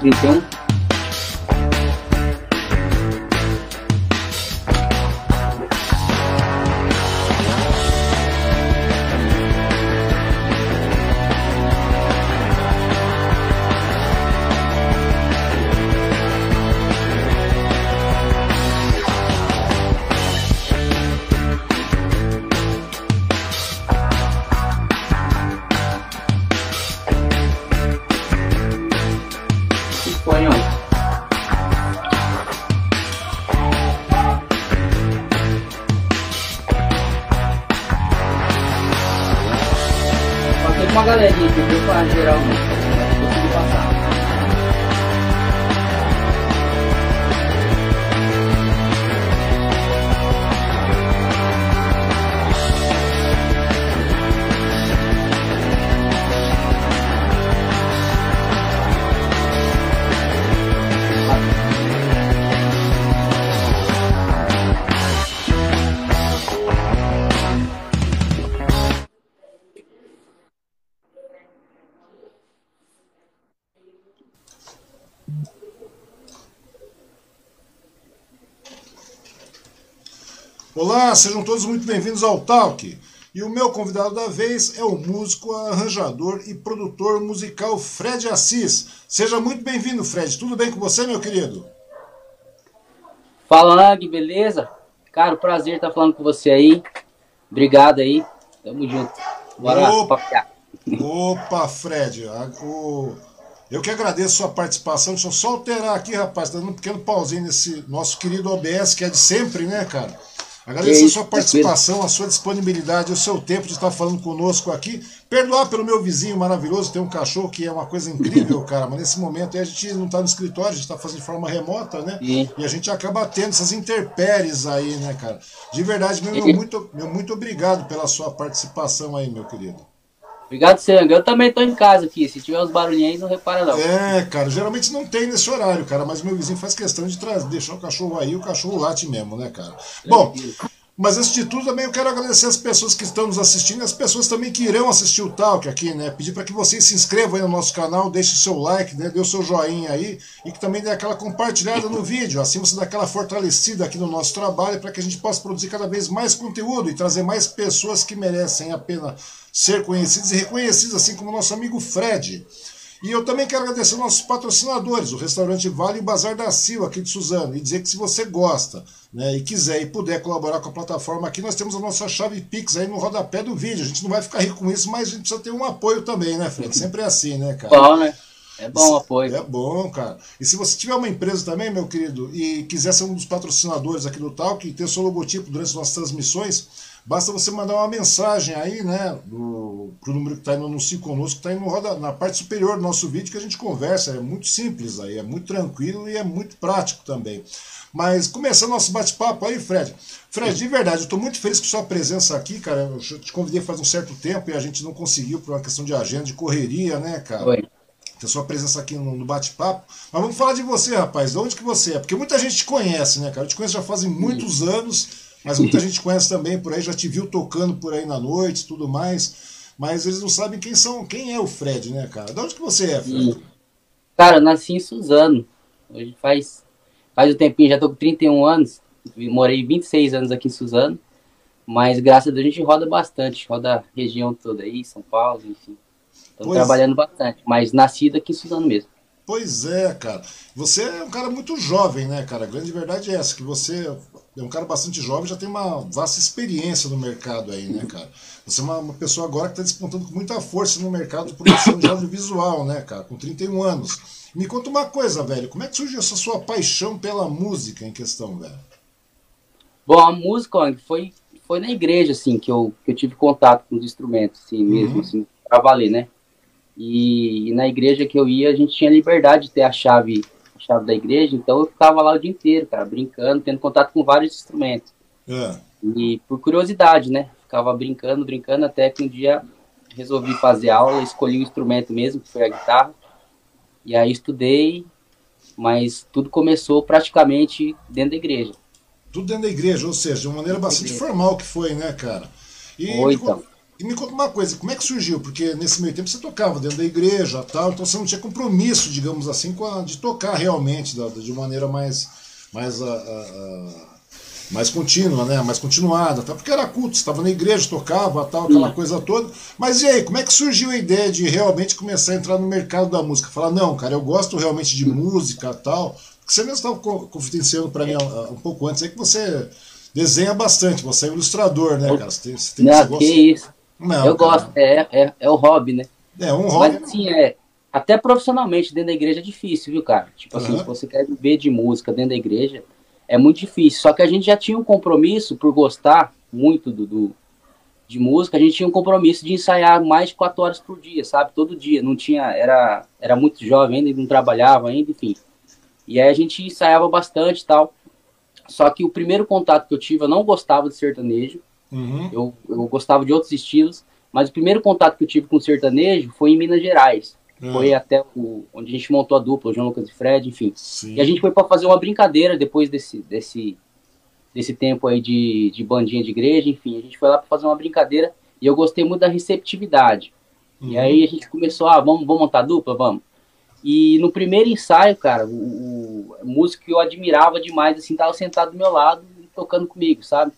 descripción Olá, sejam todos muito bem-vindos ao Talk. E o meu convidado da vez é o músico, arranjador e produtor musical Fred Assis. Seja muito bem-vindo, Fred. Tudo bem com você, meu querido? Fala, Ang, beleza? Cara, prazer estar falando com você aí. Obrigado aí. Tamo junto. Bora Opa, Opa Fred. O... Eu que agradeço a sua participação. Deixa eu só alterar aqui, rapaz. Tá dando um pequeno pauzinho nesse nosso querido OBS, que é de sempre, né, cara? Agradecer a sua participação, a sua disponibilidade, o seu tempo de estar falando conosco aqui. Perdoar pelo meu vizinho maravilhoso, tem um cachorro que é uma coisa incrível, cara, mas nesse momento a gente não está no escritório, a gente está fazendo de forma remota, né? E a gente acaba tendo essas interpéries aí, né, cara? De verdade, meu, meu, muito, meu muito obrigado pela sua participação aí, meu querido. Obrigado, Sanga. Eu também tô em casa aqui. Se tiver uns barulhinhos aí, não repara não. É, cara, geralmente não tem nesse horário, cara, mas meu vizinho faz questão de trazer, deixar o cachorro aí, o cachorro late mesmo, né, cara? Bom, mas antes de tudo, também eu quero agradecer as pessoas que estão nos assistindo e as pessoas também que irão assistir o Talk aqui, né? Pedir para que vocês se inscrevam aí no nosso canal, deixe o seu like, né? Dê o seu joinha aí e que também dê aquela compartilhada no vídeo. Assim você dá aquela fortalecida aqui no nosso trabalho para que a gente possa produzir cada vez mais conteúdo e trazer mais pessoas que merecem a pena ser conhecidas e reconhecidas, assim como o nosso amigo Fred. E eu também quero agradecer aos nossos patrocinadores, o restaurante Vale e Bazar da Silva, aqui de Suzano, e dizer que se você gosta né, e quiser e puder colaborar com a plataforma aqui, nós temos a nossa chave Pix aí no rodapé do vídeo. A gente não vai ficar rico com isso, mas a gente precisa ter um apoio também, né, Fred? Sempre é assim, né, cara? Bom, né? É bom o apoio. É bom, cara. E se você tiver uma empresa também, meu querido, e quiser ser um dos patrocinadores aqui do Talk e ter seu logotipo durante as nossas transmissões, Basta você mandar uma mensagem aí, né, do, pro número que está aí no Anuncie Conosco, que está aí roda, na parte superior do nosso vídeo, que a gente conversa. É muito simples aí, é muito tranquilo e é muito prático também. Mas começando nosso bate-papo aí, Fred. Fred, de verdade, eu estou muito feliz com sua presença aqui, cara. Eu te convidei faz um certo tempo e a gente não conseguiu por uma questão de agenda, de correria, né, cara? Oi. a sua presença aqui no, bate-papo. Mas vamos falar de você, rapaz. De onde que você é? Porque muita gente te conhece, né, cara? Eu te conheço já fazem muitos anos, mas muita gente conhece também por aí, já te viu tocando por aí na noite tudo mais. Mas eles não sabem quem são, quem é o Fred, né, cara? De onde que você é, Fred? Cara, eu nasci em Suzano. Hoje faz, faz um tempinho, já tô com 31 anos. Morei 26 anos aqui em Suzano. Mas graças a Deus a gente roda bastante, roda a região toda aí, São Paulo, enfim. Estamos trabalhando bastante, mas nascido aqui em Suzano mesmo. Pois é, cara. Você é um cara muito jovem, né, cara? A grande verdade é essa, que você é um cara bastante jovem, já tem uma vasta experiência no mercado aí, né, cara? Você é uma, uma pessoa agora que está despontando com muita força no mercado de produção de audiovisual, né, cara? Com 31 anos. Me conta uma coisa, velho. Como é que surgiu essa sua paixão pela música em questão, velho? Bom, a música foi foi na igreja, assim, que eu, que eu tive contato com os instrumentos, assim, mesmo, uhum. assim, pra valer, né? E, e, na igreja que eu ia, a gente tinha liberdade de ter a chave, chave da igreja, então eu ficava lá o dia inteiro, cara, brincando, tendo contato com vários instrumentos. É. E por curiosidade, né? Ficava brincando, brincando, até que um dia resolvi fazer aula, escolhi o instrumento mesmo, que foi a guitarra. E aí estudei, mas tudo começou praticamente dentro da igreja. Tudo dentro da igreja, ou seja, de uma maneira bastante formal que foi, né, cara? E, Oi, então. E me conta uma coisa, como é que surgiu? Porque nesse meio tempo você tocava dentro da igreja tal, então você não tinha compromisso, digamos assim, a, de tocar realmente da, de maneira mais, mais, a, a, a, mais contínua, né? Mais continuada, tá? porque era culto, você estava na igreja, tocava tal, aquela coisa toda. Mas e aí, como é que surgiu a ideia de realmente começar a entrar no mercado da música? Falar, não, cara, eu gosto realmente de música tal você mesmo estava confidenciando para mim um pouco antes aí que você desenha bastante, você é ilustrador, né, cara? Você tem, você tem não, que, que isso. Não, eu cara. gosto, é, é, é o hobby, né? É um hobby. Mas assim, é, até profissionalmente dentro da igreja é difícil, viu, cara? Tipo assim, uhum. se você quer viver de música dentro da igreja, é muito difícil. Só que a gente já tinha um compromisso por gostar muito do, do de música, a gente tinha um compromisso de ensaiar mais de quatro horas por dia, sabe? Todo dia. Não tinha, era, era muito jovem ainda, não trabalhava ainda, enfim. E aí a gente ensaiava bastante e tal. Só que o primeiro contato que eu tive, eu não gostava de sertanejo. Uhum. Eu, eu gostava de outros estilos. Mas o primeiro contato que eu tive com sertanejo foi em Minas Gerais. Uhum. Foi até o, onde a gente montou a dupla, o João Lucas e Fred, enfim. Sim. E a gente foi para fazer uma brincadeira depois desse, desse, desse tempo aí de, de bandinha de igreja, enfim. A gente foi lá para fazer uma brincadeira e eu gostei muito da receptividade. Uhum. E aí a gente começou, ah, vamos, vamos montar dupla? Vamos. E no primeiro ensaio, cara, o, o músico que eu admirava demais, assim, tava sentado do meu lado e tocando comigo, sabe?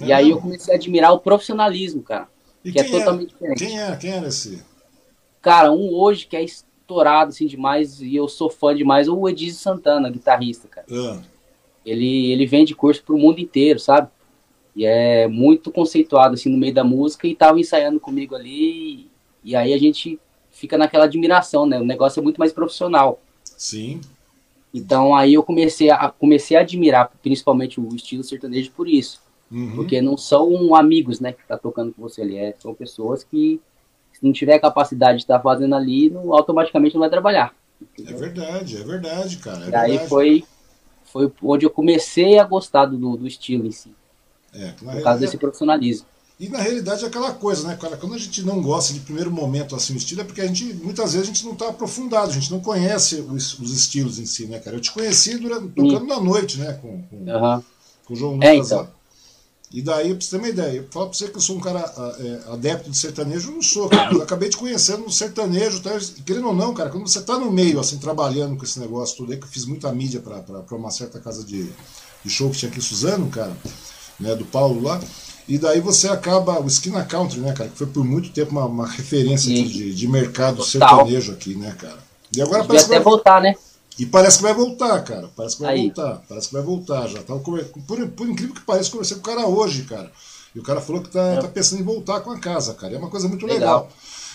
É e aí eu comecei a admirar o profissionalismo, cara. E que é totalmente era? diferente. Quem era? Quem era esse? Cara, um hoje que é estourado, assim, demais, e eu sou fã demais, o Edizio Santana, guitarrista, cara. É. Ele, ele vende curso pro mundo inteiro, sabe? E é muito conceituado, assim, no meio da música, e tava ensaiando comigo ali, e aí a gente fica naquela admiração, né? O negócio é muito mais profissional. Sim. Então aí eu comecei a, comecei a admirar principalmente o estilo sertanejo por isso. Uhum. Porque não são amigos, né, que tá tocando com você ali, é, são pessoas que se não tiver capacidade de estar tá fazendo ali, não, automaticamente não vai trabalhar. Entendeu? É verdade, é verdade, cara. É e aí foi, foi onde eu comecei a gostar do, do estilo em si. É, por causa é, desse profissionalismo. E na realidade é aquela coisa, né, cara? Quando a gente não gosta de primeiro momento assim o estilo, é porque a gente, muitas vezes, a gente não está aprofundado, a gente não conhece os, os, estilos em si, né, cara? Eu te conheci durante, tocando na noite, né? Com, com, uhum. com o João Lucas é, então. E daí, pra você ter uma ideia, eu falo pra você que eu sou um cara é, adepto de sertanejo, eu não sou, cara. Eu acabei te conhecendo no sertanejo, tá? querendo ou não, cara, quando você tá no meio, assim, trabalhando com esse negócio tudo aí, que eu fiz muita mídia para uma certa casa de, de show que tinha aqui em Suzano, cara, né, do Paulo lá. E daí você acaba, o Esquina Country, né, cara, que foi por muito tempo uma, uma referência de, de mercado Total. sertanejo aqui, né, cara. E agora parece que vai voltar, né? E parece que vai voltar, cara. Parece que vai Aí. voltar. Parece que vai voltar. Já tava por, por incrível que pareça, conversei com o cara hoje, cara. E o cara falou que tá, é. tá pensando em voltar com a casa, cara. É uma coisa muito legal. legal.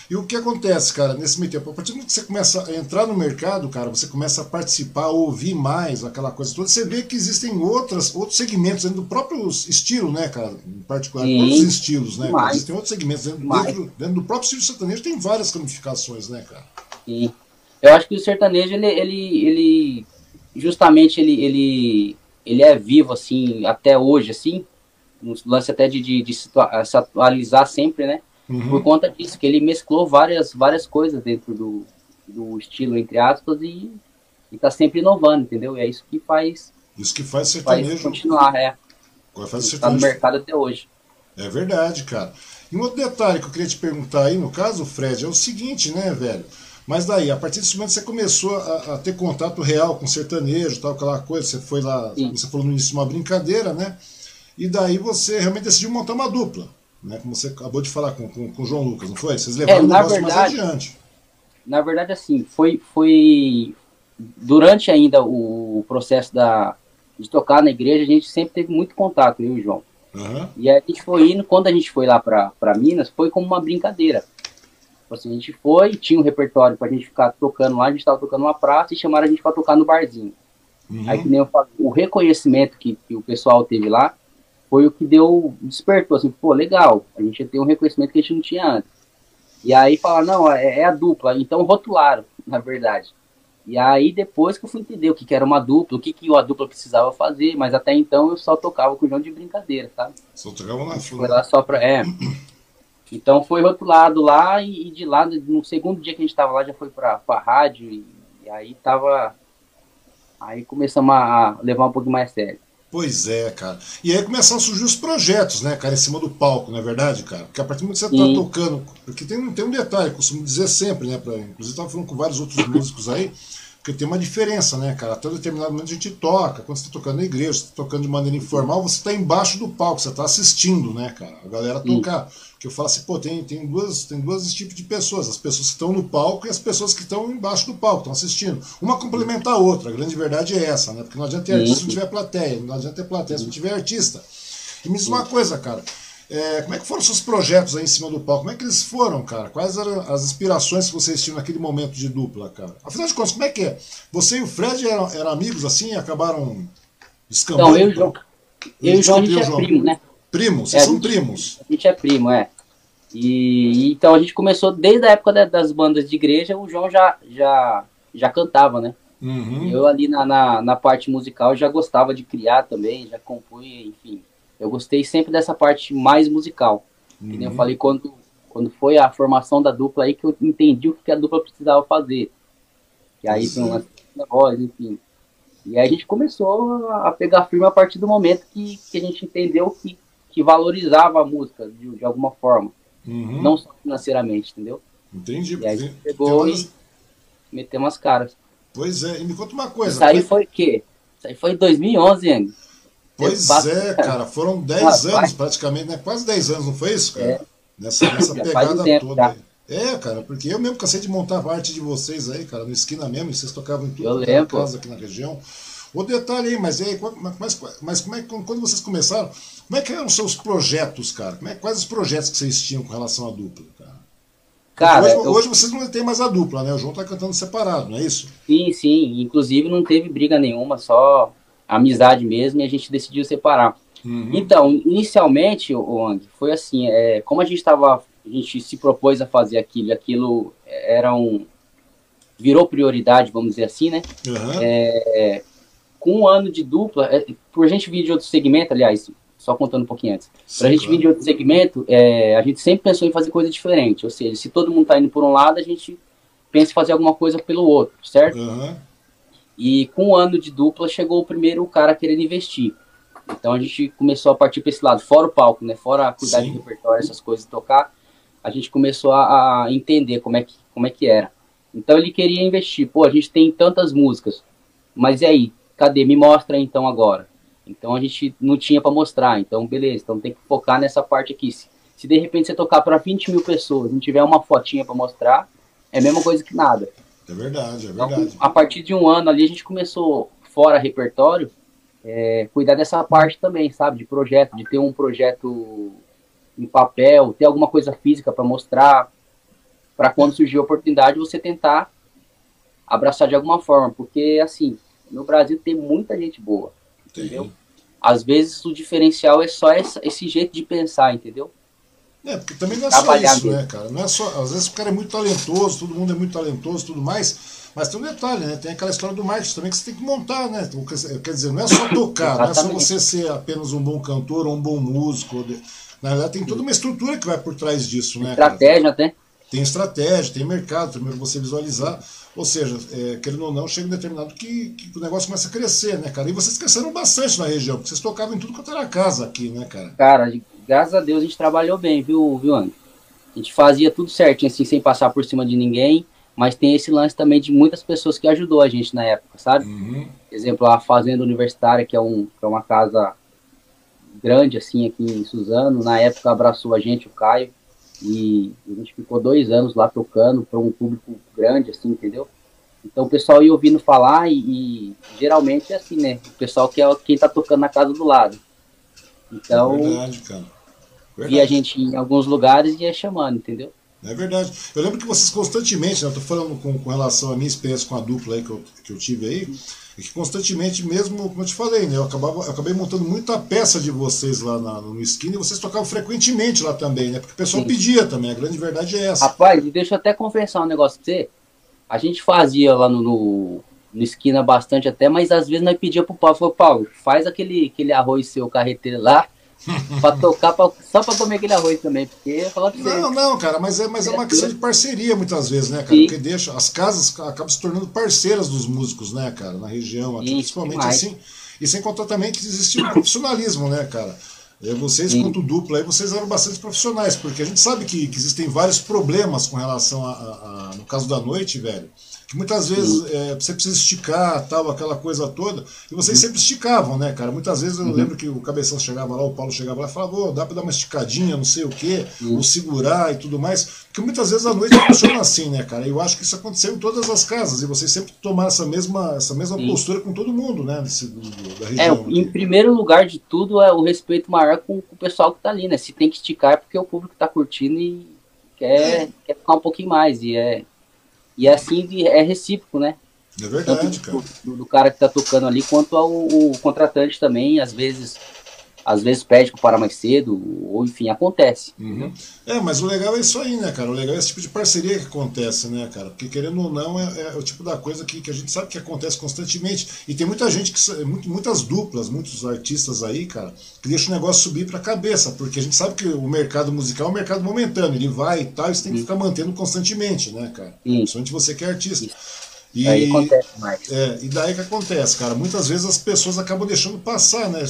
E o que acontece, cara, nesse meio tempo? A partir do momento que você começa a entrar no mercado, cara, você começa a participar, ouvir mais aquela coisa toda, você vê que existem outras, outros segmentos dentro do próprio estilo, né, cara? Em particular, Sim. outros estilos, né? Existem outros segmentos dentro, dentro, dentro, do próprio estilo sertanejo, tem várias ramificações, né, cara? Sim. Eu acho que o sertanejo, ele, ele, ele justamente, ele, ele, ele é vivo, assim, até hoje, assim, no lance até de, de, de se atualizar sempre, né? Uhum. Por conta disso, que ele mesclou várias, várias coisas dentro do, do estilo, entre aspas, e, e tá sempre inovando, entendeu? E é isso que faz. Isso que faz sertanejo. Faz continuar, é. Faz sertanejo. Tá no mercado até hoje. É verdade, cara. E um outro detalhe que eu queria te perguntar aí, no caso, Fred, é o seguinte, né, velho? Mas daí, a partir desse momento você começou a, a ter contato real com sertanejo, tal, aquela coisa, você foi lá, Sim. você falou no início, uma brincadeira, né? E daí você realmente decidiu montar uma dupla, né? Como você acabou de falar com, com, com o João Lucas, não foi? Vocês levaram é, o negócio verdade, mais adiante. Na verdade, assim, foi, foi durante ainda o processo da, de tocar na igreja, a gente sempre teve muito contato, eu e o João. Uhum. E a gente foi indo, quando a gente foi lá para Minas, foi como uma brincadeira. Tipo assim, a gente foi, tinha um repertório pra gente ficar tocando lá, a gente tava tocando uma praça e chamaram a gente para tocar no barzinho. Uhum. Aí que nem eu falo, o reconhecimento que, que, o pessoal teve lá foi o que deu, despertou, assim, pô, legal, a gente tem um reconhecimento que a gente não tinha antes. E aí falaram, não, é, é a dupla, então rotularam, na verdade. E aí depois que eu fui entender o que, que era uma dupla, o que, que a dupla precisava fazer, mas até então eu só tocava com o João de brincadeira, sabe? Só tocava na Foi lá só pra. É. Então foi rotulado lá e, e, de lá, no segundo dia que a gente tava lá, já foi pra, pra rádio e, e aí tava. Aí começamos a levar um pouco mais sério. Pois é, cara. E aí começaram a surgir os projetos, né, cara, em cima do palco, não é verdade, cara? Porque a partir do momento que você tá tocando. Porque tem, tem um detalhe, costumo dizer sempre, né? Pra, inclusive, tava falando com vários outros músicos aí, porque tem uma diferença, né, cara? Até determinado momento a gente toca. Quando você tá tocando na igreja, você tá tocando de maneira informal, você tá embaixo do palco, você tá assistindo, né, cara? A galera tocar. Que eu falo assim, pô, tem, tem, duas, tem duas tipos de pessoas. As pessoas que estão no palco e as pessoas que estão embaixo do palco, estão assistindo. Uma complementa a outra. A grande verdade é essa, né? Porque não adianta ter artista se não tiver plateia. Não adianta ter plateia se não tiver artista. E me diz uma coisa, cara. É, como é que foram seus projetos aí em cima do palco? Como é que eles foram, cara? Quais eram as inspirações que vocês tinham naquele momento de dupla, cara? Afinal de contas, como é que é? Você e o Fred eram, eram amigos assim e acabaram escambando? Não, eu e o João. Eu e o João, a gente é primo, né? Primos? Vocês é, são gente, primos? A gente é primo, é. E então a gente começou desde a época da, das bandas de igreja, o João já, já, já cantava, né? Uhum. Eu ali na, na, na, parte musical já gostava de criar também, já compunha, enfim. Eu gostei sempre dessa parte mais musical. Uhum. Eu falei quando, quando foi a formação da dupla aí que eu entendi o que a dupla precisava fazer. E aí foi uma voz, enfim. E aí a gente começou a pegar firme a partir do momento que, que a gente entendeu que, que valorizava a música de, de alguma forma. Uhum. Não só financeiramente, entendeu? Entendi. E aí a gente pegou umas... e meteu umas caras. Pois é, e me conta uma coisa. Isso aí foi o quê? Isso aí foi em 2011, Yang. Pois é, cara, foram 10 anos praticamente, né? Quase 10 anos, não foi isso, cara? É. Nessa, nessa pegada tempo, toda aí. É, cara, porque eu mesmo cansei de montar parte de vocês aí, cara, no esquina mesmo, e vocês tocavam em tudo na casa aqui na região. O detalhe aí, mas aí, mas, mas como é que quando vocês começaram, como é que eram os seus projetos, cara? Como é, quais os projetos que vocês tinham com relação à dupla, cara? Cara, hoje, eu... hoje, vocês não têm mais a dupla, né? O João tá cantando separado, não é isso? Sim, sim. Inclusive não teve briga nenhuma, só amizade mesmo, e a gente decidiu separar. Uhum. Então, inicialmente, o Ang, foi assim, é, como a gente estava, a gente se propôs a fazer aquilo, e aquilo era um virou prioridade, vamos dizer assim, né? Uhum. É, com um ano de dupla, é, por a gente vir de outro segmento, aliás, só contando um pouquinho antes. Para a gente vir de outro segmento, é, a gente sempre pensou em fazer coisa diferente. Ou seja, se todo mundo está indo por um lado, a gente pensa em fazer alguma coisa pelo outro, certo? Uhum. E com um ano de dupla, chegou o primeiro cara querendo investir. Então a gente começou a partir para esse lado, fora o palco, né? Fora cuidar Sim. de repertório, essas coisas, tocar. A gente começou a, a, entender como é, que, como é que era. Então ele queria investir. Pô, a gente tem tantas músicas. Mas e aí? Cadê? Me mostra então agora. Então a gente não tinha para mostrar. Então, beleza, então tem que focar nessa parte aqui. Se, se de repente você tocar para 20 mil pessoas, não tiver uma fotinha para mostrar, é a mesma coisa que nada. É verdade, é então, verdade. Então, a partir de um ano ali, a gente começou, fora repertório, é, cuidar dessa parte também, sabe? De projeto, de ter um projeto em papel, ter alguma coisa física para mostrar, para quando surgir a oportunidade você tentar abraçar de alguma forma, porque assim, no Brasil tem muita gente boa entendeu? Às vezes o diferencial é só essa, esse jeito de pensar, entendeu? É, porque também não é só isso, né, cara? Não é só, às vezes o cara é muito talentoso, todo mundo é muito talentoso tudo mais, mas tem um detalhe, né? Tem aquela história do marketing também que você tem que montar, né? Então, quer dizer, não é só tocar, não é só você ser apenas um bom cantor ou um bom músico. Na verdade, tem toda uma estrutura que vai por trás disso, né? Estratégia até. tem estratégia, tem mercado, primeiro você visualizar. Ou seja, é, querendo ou não, chega um determinado que, que, o negócio começa a crescer, né, cara? E vocês cresceram bastante na região, porque vocês tocavam em tudo quanto era casa aqui, né, cara? Cara, graças a Deus a gente trabalhou bem, viu, viu, Andy? A gente fazia tudo certinho, assim, sem passar por cima de ninguém, mas tem esse lance também de muitas pessoas que ajudou a gente na época, sabe? Uhum. Exemplo, a Fazenda Universitária, que é, um, que é uma casa grande, assim, aqui em Suzano, na época abraçou a gente, o Caio, e a gente ficou dois anos lá tocando para um público grande, assim, entendeu? Então o pessoal ia ouvindo falar e, e, geralmente é assim, né? O pessoal que é quem tá tocando na casa do lado. Então, é verdade, cara. Verdade. via a gente em alguns lugares e ia chamando, entendeu? É verdade. Eu lembro que vocês constantemente, né, eu tô falando com, com relação à minha experiência com a dupla aí que eu, que eu tive aí, e que constantemente, mesmo, como eu te falei, né? Eu, acabava, eu acabei montando muita peça de vocês lá na, no skin e vocês tocavam frequentemente lá também, né? Porque o pessoal Sim. pedia também, a grande verdade é essa. Rapaz, deixa eu até confessar um negócio pra você. A gente fazia lá no, no, no esquina bastante até, mas às vezes nós pedia pro Paulo, falou, Paulo, faz aquele, aquele arroz seu carreteiro lá, pra tocar, pra, só pra comer aquele arroz também, porque falar pra você. Não, não, cara, mas é, mas é uma questão de parceria muitas vezes, né, cara? Sim. Porque deixa, as casas acabam se tornando parceiras dos músicos, né, cara, na região aqui, Sim, principalmente demais. assim. E sem contar também que existia um profissionalismo, né, cara? É, vocês, Sim. quanto dupla, aí, vocês eram bastante profissionais, porque a gente sabe que, que existem vários problemas com relação a, a, a, no caso da noite, velho que muitas vezes é, você precisa esticar, tal, aquela coisa toda, e vocês uhum. sempre esticavam, né, cara? Muitas vezes eu uhum. lembro que o cabeção chegava lá, o Paulo chegava lá e falava, oh, dá pra dar uma esticadinha, não sei o quê, uhum. ou segurar e tudo mais, porque muitas vezes a noite funciona assim, né, cara? Eu acho que isso aconteceu em todas as casas, e vocês sempre tomaram essa mesma, essa mesma postura com todo mundo, né, desse, da é, região. É, em primeiro lugar de tudo é o respeito maior com, com, o pessoal que tá ali, né? Se tem que esticar é porque o público tá curtindo e quer, é. quer ficar um pouquinho mais, e é e assim é recíproco, né? É verdade, Tanto cara. Do, do, cara que tá tocando ali, quanto ao contratante também, às vezes às vezes pede para parar mais cedo, ou enfim, acontece. Uhum. É, mas o legal é isso aí, né, cara? O legal é esse tipo de parceria que acontece, né, cara? Porque querendo ou não, é, é o tipo da coisa que, que a gente sabe que acontece constantemente. E tem muita gente, que muitas duplas, muitos artistas aí, cara, que deixa o negócio subir para a cabeça, porque a gente sabe que o mercado musical é um mercado momentâneo, ele vai e tal, e você tem que ficar mantendo constantemente, né, cara? Sim. Principalmente você que é artista. E, aí acontece mais. É, e daí que acontece, cara. Muitas vezes as pessoas acabam deixando passar, né?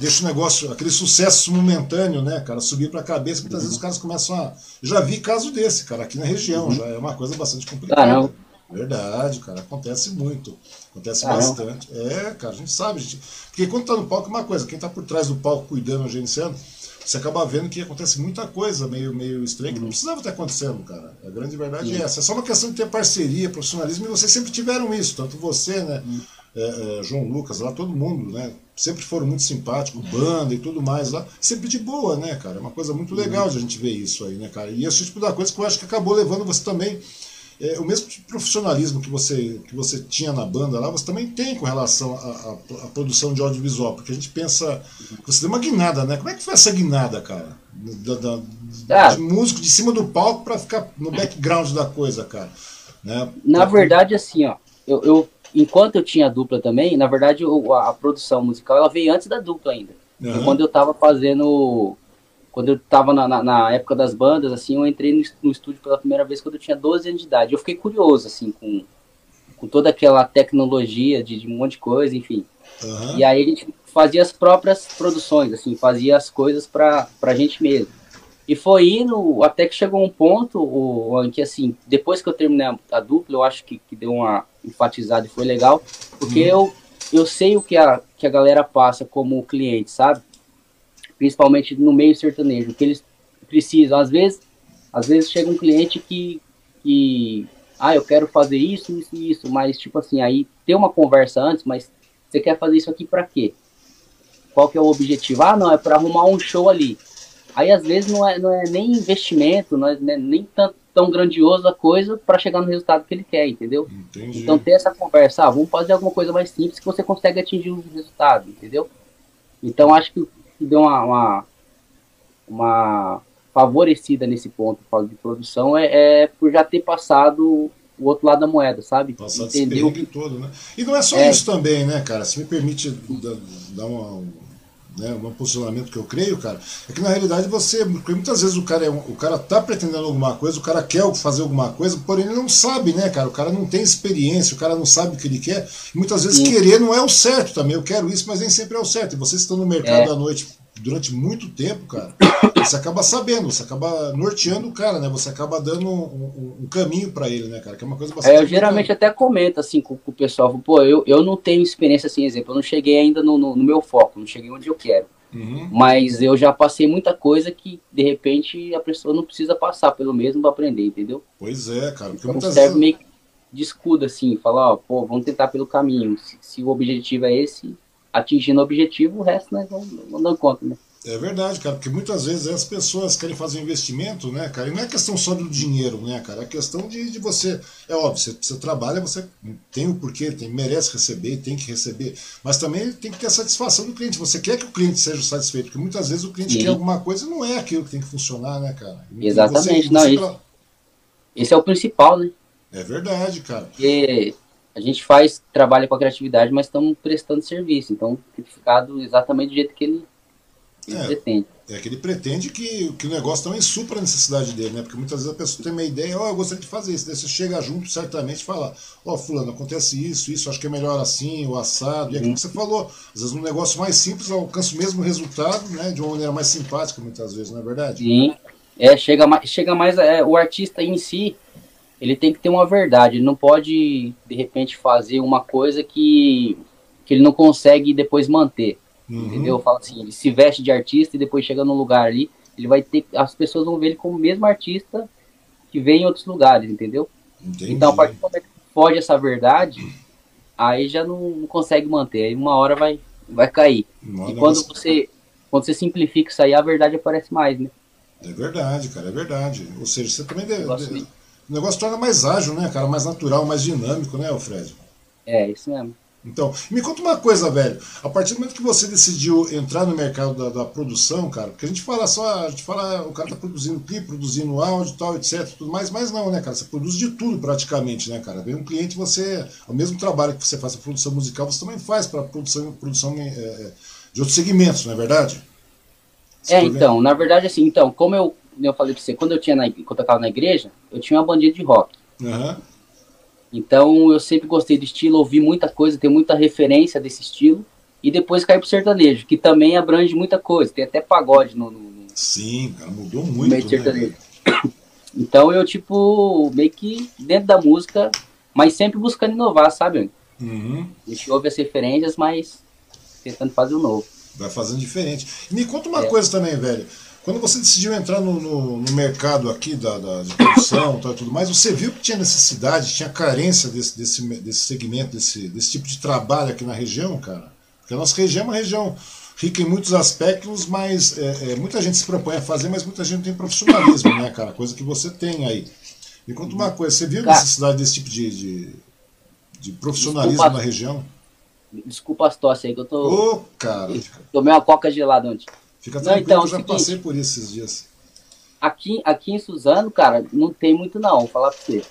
Deixa o negócio, aquele sucesso momentâneo, né, cara, subir pra cabeça. Muitas uhum. vezes os caras começam a. Já vi caso desse, cara, aqui na região. Uhum. Já é uma coisa bastante complicada. Verdade, cara. Acontece muito. Acontece bastante. É, cara, a gente sabe. Gente... Porque quando tá no palco é uma coisa, quem tá por trás do palco cuidando, gerenciando você acaba vendo que acontece muita coisa meio, meio estranha que não precisava estar acontecendo, cara. A grande verdade é essa. É só uma questão de ter parceria, profissionalismo, e vocês sempre tiveram isso, tanto você, né? É, é, João Lucas, lá, todo mundo, né? Sempre foram muito simpáticos, banda e tudo mais lá. Sempre de boa, né, cara? É uma coisa muito legal de a gente ver isso aí, né, cara? E esse tipo da coisa que eu acho que acabou levando você também é, o mesmo tipo profissionalismo que você, que você tinha na banda lá, você também tem com relação à produção de audiovisual, porque a gente pensa. Você deu uma guinada, né? Como é que foi essa guinada, cara? Da, da, ah. De músico de cima do palco para ficar no background da coisa, cara. Né? Na verdade, assim, ó, eu, eu, enquanto eu tinha dupla também, na verdade, a, a produção musical ela veio antes da dupla ainda. Uhum. Quando eu tava fazendo quando eu estava na, na, na, época das bandas, assim, eu entrei no, estúdio pela primeira vez quando eu tinha 12 anos de idade. Eu fiquei curioso, assim, com, com toda aquela tecnologia de, de um monte de coisa, enfim. Uhum. E aí a gente fazia as próprias produções, assim, fazia as coisas para a gente mesmo. E foi indo, até que chegou um ponto o, em que, assim, depois que eu terminei a, a dupla, eu acho que, que deu uma enfatizada e foi legal, porque uhum. eu, eu sei o que a, que a galera passa como cliente, sabe? Principalmente no meio sertanejo, que eles precisam. Às vezes, às vezes chega um cliente que, que ah, eu quero fazer isso, isso e isso, mas tipo assim, aí tem uma conversa antes, mas você quer fazer isso aqui para quê? Qual que é o objetivo? Ah, não, é para arrumar um show ali. Aí às vezes não é, não é nem investimento, não é, né, nem tão, tão grandioso a coisa para chegar no resultado que ele quer, entendeu? Entendi. Então ter essa conversa, ah, vamos fazer alguma coisa mais simples que você consegue atingir o resultado, entendeu? Então acho que que deu uma, uma, uma favorecida nesse ponto de produção é, é, por já ter passado o outro lado da moeda, sabe? Passado Entendeu? esse todo, né? E não é só é. isso também, né, cara? Se me permite dar uma, né, um posicionamento que eu creio, cara, é que na realidade você, porque muitas vezes o cara é um, o cara tá pretendendo alguma coisa, o cara quer fazer alguma coisa, porém ele não sabe, né, cara? O cara não tem experiência, o cara não sabe o que ele quer. E muitas vezes Sim. querer não é o certo também. Eu quero isso, mas nem sempre é o certo. E vocês estão no mercado é. à noite durante muito tempo, cara, você acaba sabendo, você acaba norteando o cara, né? Você acaba dando um, um, um caminho para ele, né, cara? Que é uma coisa bastante. É, eu geralmente até comento assim com, com, o pessoal, pô, eu, eu não tenho experiência assim, exemplo, eu não cheguei ainda no, no, no meu foco, não cheguei onde eu quero. Uhum. Mas eu já passei muita coisa que, de repente, a pessoa não precisa passar pelo mesmo para aprender, entendeu? Pois é, cara. Porque então, serve vezes... meio de escudo, assim, falar, ó, pô, vamos tentar pelo caminho. Se, se o objetivo é esse, atingindo o objetivo, o resto nós vamos, vamos dando conta, né? É verdade, cara, porque muitas vezes as pessoas querem fazer investimento, né, cara? E não é questão só do dinheiro, né, cara? É questão de, de você. É óbvio, você, você trabalha, você tem o porquê, tem, merece receber, tem que receber. Mas também tem que ter a satisfação do cliente. Você quer que o cliente seja satisfeito, porque muitas vezes o cliente Sim. quer alguma coisa e não é aquilo que tem que funcionar, né, cara? Exatamente, você, não, você isso, esse é o principal, né? É verdade, cara. Porque a gente faz, trabalha com a criatividade, mas estamos prestando serviço. Então, tem ficado exatamente do jeito que ele ele é, pretende. É que ele pretende que, que o negócio também supra a necessidade dele, né? Porque muitas vezes a pessoa tem uma ideia, ó, oh, eu gostaria de fazer isso. Daí você chega junto, certamente, e fala, ó, oh, fulano, acontece isso, isso, acho que é melhor assim, o assado. E é aquilo que você falou. Às vezes um negócio mais simples alcança o mesmo resultado, né? De uma maneira mais simpática, muitas vezes, não é verdade? Sim. É, chega mais, chega mais é, o artista em si, ele tem que ter uma verdade, ele não pode, de repente, fazer uma coisa que, que ele não consegue depois manter. Uhum. Entendeu? Eu falo assim, ele se veste de artista e depois chega num lugar ali, ele vai ter. As pessoas vão ver ele como o mesmo artista que vem em outros lugares, entendeu? Entendi. Então, a partir do momento que pode essa verdade, aí já não, não, consegue manter. Aí uma hora vai, vai cair. e quando você, quando você simplifica isso aí, a verdade aparece mais, né? É verdade, cara, é verdade. Ou seja, você também deve, deve, o negócio torna mais ágil, né, cara? Mais natural, mais dinâmico, né, Alfredo? É, isso mesmo. Então, me conta uma coisa, velho. A partir do momento que você decidiu entrar no mercado da, da produção, cara, porque a gente fala só, a gente fala, o cara tá produzindo clipe, produzindo áudio tal, etc, tudo mais, mas não, né, cara? Você produz de tudo praticamente, né, cara? Vem um cliente, você, o mesmo trabalho que você faz a produção musical, você também faz para produção, produção é, é, de outros segmentos, não é verdade? Você é, então, na verdade, assim, então, como eu, eu falei pra você, quando eu tinha na, quando eu tava na igreja, eu tinha uma bandinha de rock. Uhum. Então eu sempre gostei do estilo, ouvi muita coisa, tenho muita referência desse estilo. E depois caí pro sertanejo, que também abrange muita coisa. Tem até pagode no. no Sim, cara, mudou muito. Meio né, sertanejo. Então eu, tipo, meio que dentro da música, mas sempre buscando inovar, sabe? Uhum. A gente ouve as referências, mas tentando fazer o novo. Vai fazendo diferente. Me conta uma é. coisa também, velho. Quando você decidiu entrar no, no, no mercado aqui da, da de produção e tudo mais, você viu que tinha necessidade, tinha carência desse, desse, desse segmento, desse, desse tipo de trabalho aqui na região, cara? Porque a nossa região é uma região rica em muitos aspectos, mas é, é, muita gente se propõe a fazer, mas muita gente não tem profissionalismo, né, cara? Coisa que você tem aí. Me conta uma coisa, você viu a necessidade desse tipo de, de, de profissionalismo Desculpa. na região? Desculpa as tosse aí que eu tô. Ô, oh, cara. Tomei uma coca gelada ontem. Fica tranquilo, não, então, eu já seguinte, passei por isso esses dias. Aqui, aqui em Suzano, cara, não tem muito não, vou falar pra você.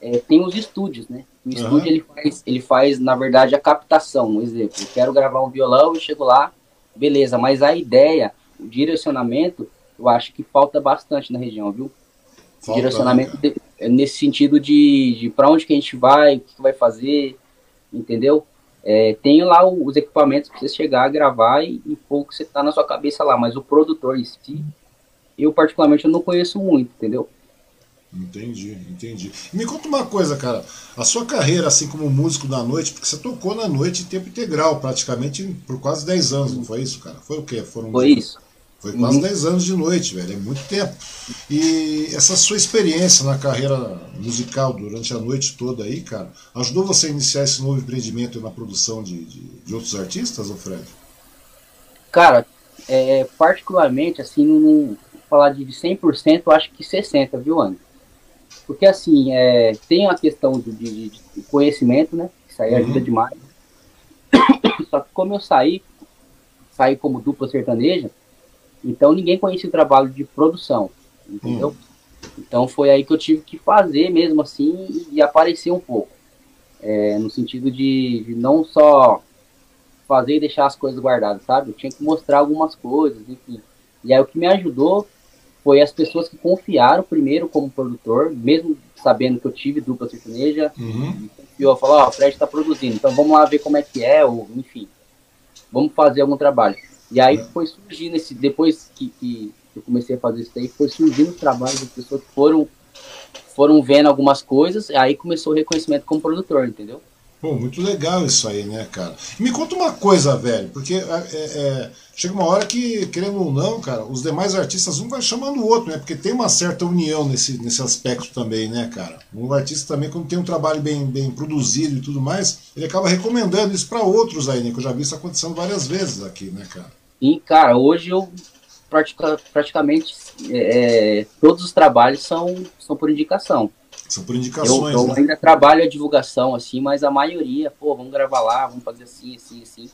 É, tem os estúdios, né? O estúdio uhum. ele, faz, ele faz, na verdade, a captação. Um exemplo, eu quero gravar um violão e chego lá, beleza, mas a ideia, o direcionamento, eu acho que falta bastante na região, viu? Falta, direcionamento né, de, é nesse sentido de, de para onde que a gente vai, o que vai fazer, entendeu? É, tem lá os equipamentos para você chegar, gravar e, e pouco você tá na sua cabeça lá, mas o produtor em si, eu particularmente eu não conheço muito, entendeu? Entendi, entendi. Me conta uma coisa, cara. A sua carreira, assim como músico da noite, porque você tocou na noite em tempo integral, praticamente por quase 10 anos, não foi isso, cara? Foi o quê? Foram foi isso. Foi quase uhum. 10 anos de noite, velho, é muito tempo. E essa sua experiência na carreira musical durante a noite toda aí, cara, ajudou você a iniciar esse novo empreendimento na produção de, de, de outros artistas, Alfredo? Cara, é, particularmente, assim, não falar de 100%, eu acho que 60%, viu, Ana? Porque, assim, é, tem a questão de, de, de conhecimento, né? Isso aí uhum. ajuda demais. Só que como eu saí, saí como dupla sertaneja, então ninguém conhecia o trabalho de produção, entendeu? Hum. Então foi aí que eu tive que fazer mesmo assim e aparecer um pouco. É, no sentido de, de, não só fazer e deixar as coisas guardadas, sabe? Eu tinha que mostrar algumas coisas, enfim. E aí o que me ajudou foi as pessoas que confiaram primeiro como produtor, mesmo sabendo que eu tive dupla sertaneja, uhum. e eu falou, ó, oh, o Fred está produzindo, então vamos lá ver como é que é, ou enfim, vamos fazer algum trabalho. E aí foi surgindo esse, depois que, que, eu comecei a fazer isso aí, foi surgindo os trabalhos das pessoas que foram, foram vendo algumas coisas, aí começou o reconhecimento como produtor, entendeu? Pô, muito legal isso aí, né, cara? Me conta uma coisa, velho, porque é, é, é, chega uma hora que, querendo ou não, cara, os demais artistas um vai chamando o outro, né? Porque tem uma certa união nesse, nesse aspecto também, né, cara? Um artista também, quando tem um trabalho bem, bem produzido e tudo mais, ele acaba recomendando isso para outros aí, né? Que eu já vi isso acontecendo várias vezes aqui, né, cara? E, cara, hoje eu pratica, praticamente é, é, todos os trabalhos são, são por indicação. São por indicações. Eu, eu né? ainda trabalho a divulgação, assim, mas a maioria, pô, vamos gravar lá, vamos fazer assim, assim, assim.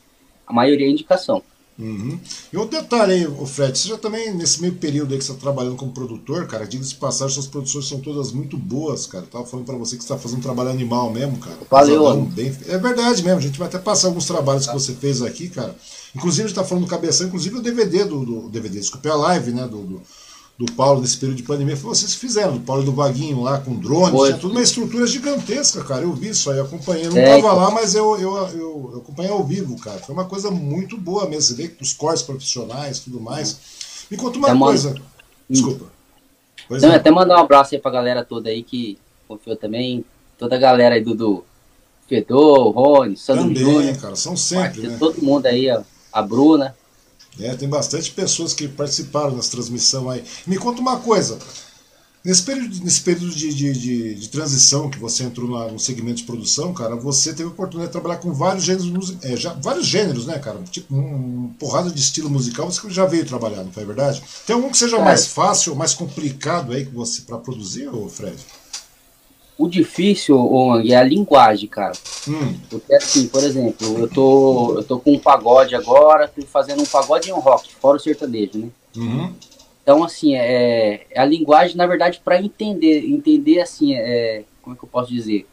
A maioria é indicação. Uhum. E outro detalhe aí, o Fred, você já também, nesse meio período aí que você está trabalhando como produtor, cara, diga de passagem, suas produções são todas muito boas, cara. Eu tava falando para você que você tá fazendo um trabalho animal mesmo, cara. Valeu. Bem... É verdade mesmo, a gente vai até passar alguns trabalhos que você fez aqui, cara. Inclusive, a gente tá falando do cabeção, inclusive o DVD do, do DVD, desculpe, a live, né, do, do do Paulo nesse período de pandemia foi vocês que fizeram, do Paulo e do Vaguinho lá com drones, tinha tudo uma estrutura gigantesca, cara. Eu vi isso aí, acompanhei. Eu não é, tava lá, mas eu, eu, eu, eu, acompanhei ao vivo, cara. Foi uma coisa muito boa mesmo. Você vê os cortes profissionais tudo mais. Me conta uma é, coisa. Mano. Desculpa. Pois não, é. até mandar um abraço aí pra galera toda aí que confiou também. Toda a galera aí do, do Fedor, Rony, Sandro Também, Júnior, cara, são sempre, né? Todo mundo aí, a, a Bruna. É, tem bastante pessoas que participaram nessa transmissão aí. Me conta uma coisa. Nesse período, nesse período de, de, de, de transição que você entrou na, no segmento de produção, cara, você teve a oportunidade de trabalhar com vários gêneros, é, já, vários gêneros, né, cara? Tipo, uma porrada de estilo musical, você já veio trabalhar, não foi verdade? Tem algum que seja é. mais fácil ou mais complicado aí que você para produzir, ô Fred? O difícil, Ong, é a linguagem, cara. Hum. Porque assim, por exemplo, eu tô, eu tô com um pagode agora, tô fazendo um pagode e um rock, fora o sertanejo, né? Uhum. Então, assim, é, é a linguagem, na verdade, para entender, entender assim, é, como é que eu posso dizer?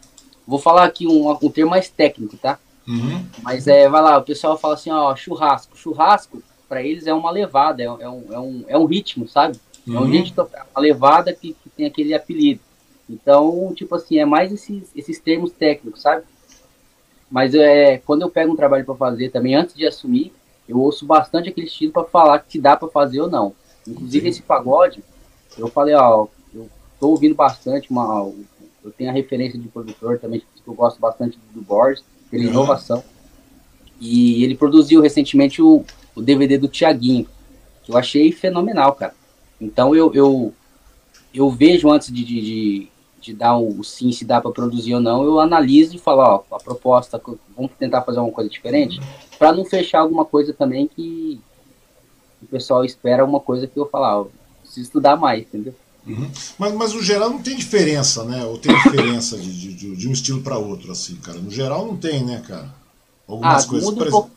Vou falar aqui um, um termo mais técnico, tá? Uhum. Mas é, vai lá, o pessoal fala assim, ó, churrasco. Churrasco, para eles é uma levada, é, é, um, é, um, é um ritmo, sabe? Uhum. É um uhum. jeito de tocar, uma levada que, que tem aquele apelido. Então, tipo assim, é mais esses, esses termos técnicos, sabe? Mas é, quando eu pego um trabalho para fazer também, antes de assumir, eu ouço bastante aquele estilo para falar se dá para fazer ou não. Inclusive, Sim. esse pagode, eu falei, ó, eu tô ouvindo bastante, uma, eu tenho a referência de produtor também, que eu gosto bastante do Borges, pela uhum. inovação. E ele produziu recentemente o, o DVD do Tiaguinho, que eu achei fenomenal, cara. Então eu, eu, eu vejo antes de, de, de de dar o sim, se dá para produzir ou não, eu analiso e falo, ó, a proposta, vamos tentar fazer uma coisa diferente, para não fechar alguma coisa também que o pessoal espera uma coisa que eu falar, ó, preciso estudar mais, entendeu? Uhum. Mas, mas no geral não tem diferença, né? Ou tem diferença de, de, de um estilo para outro, assim, cara? No geral não tem, né, cara? Algumas ah, coisas. Muda, um pouco,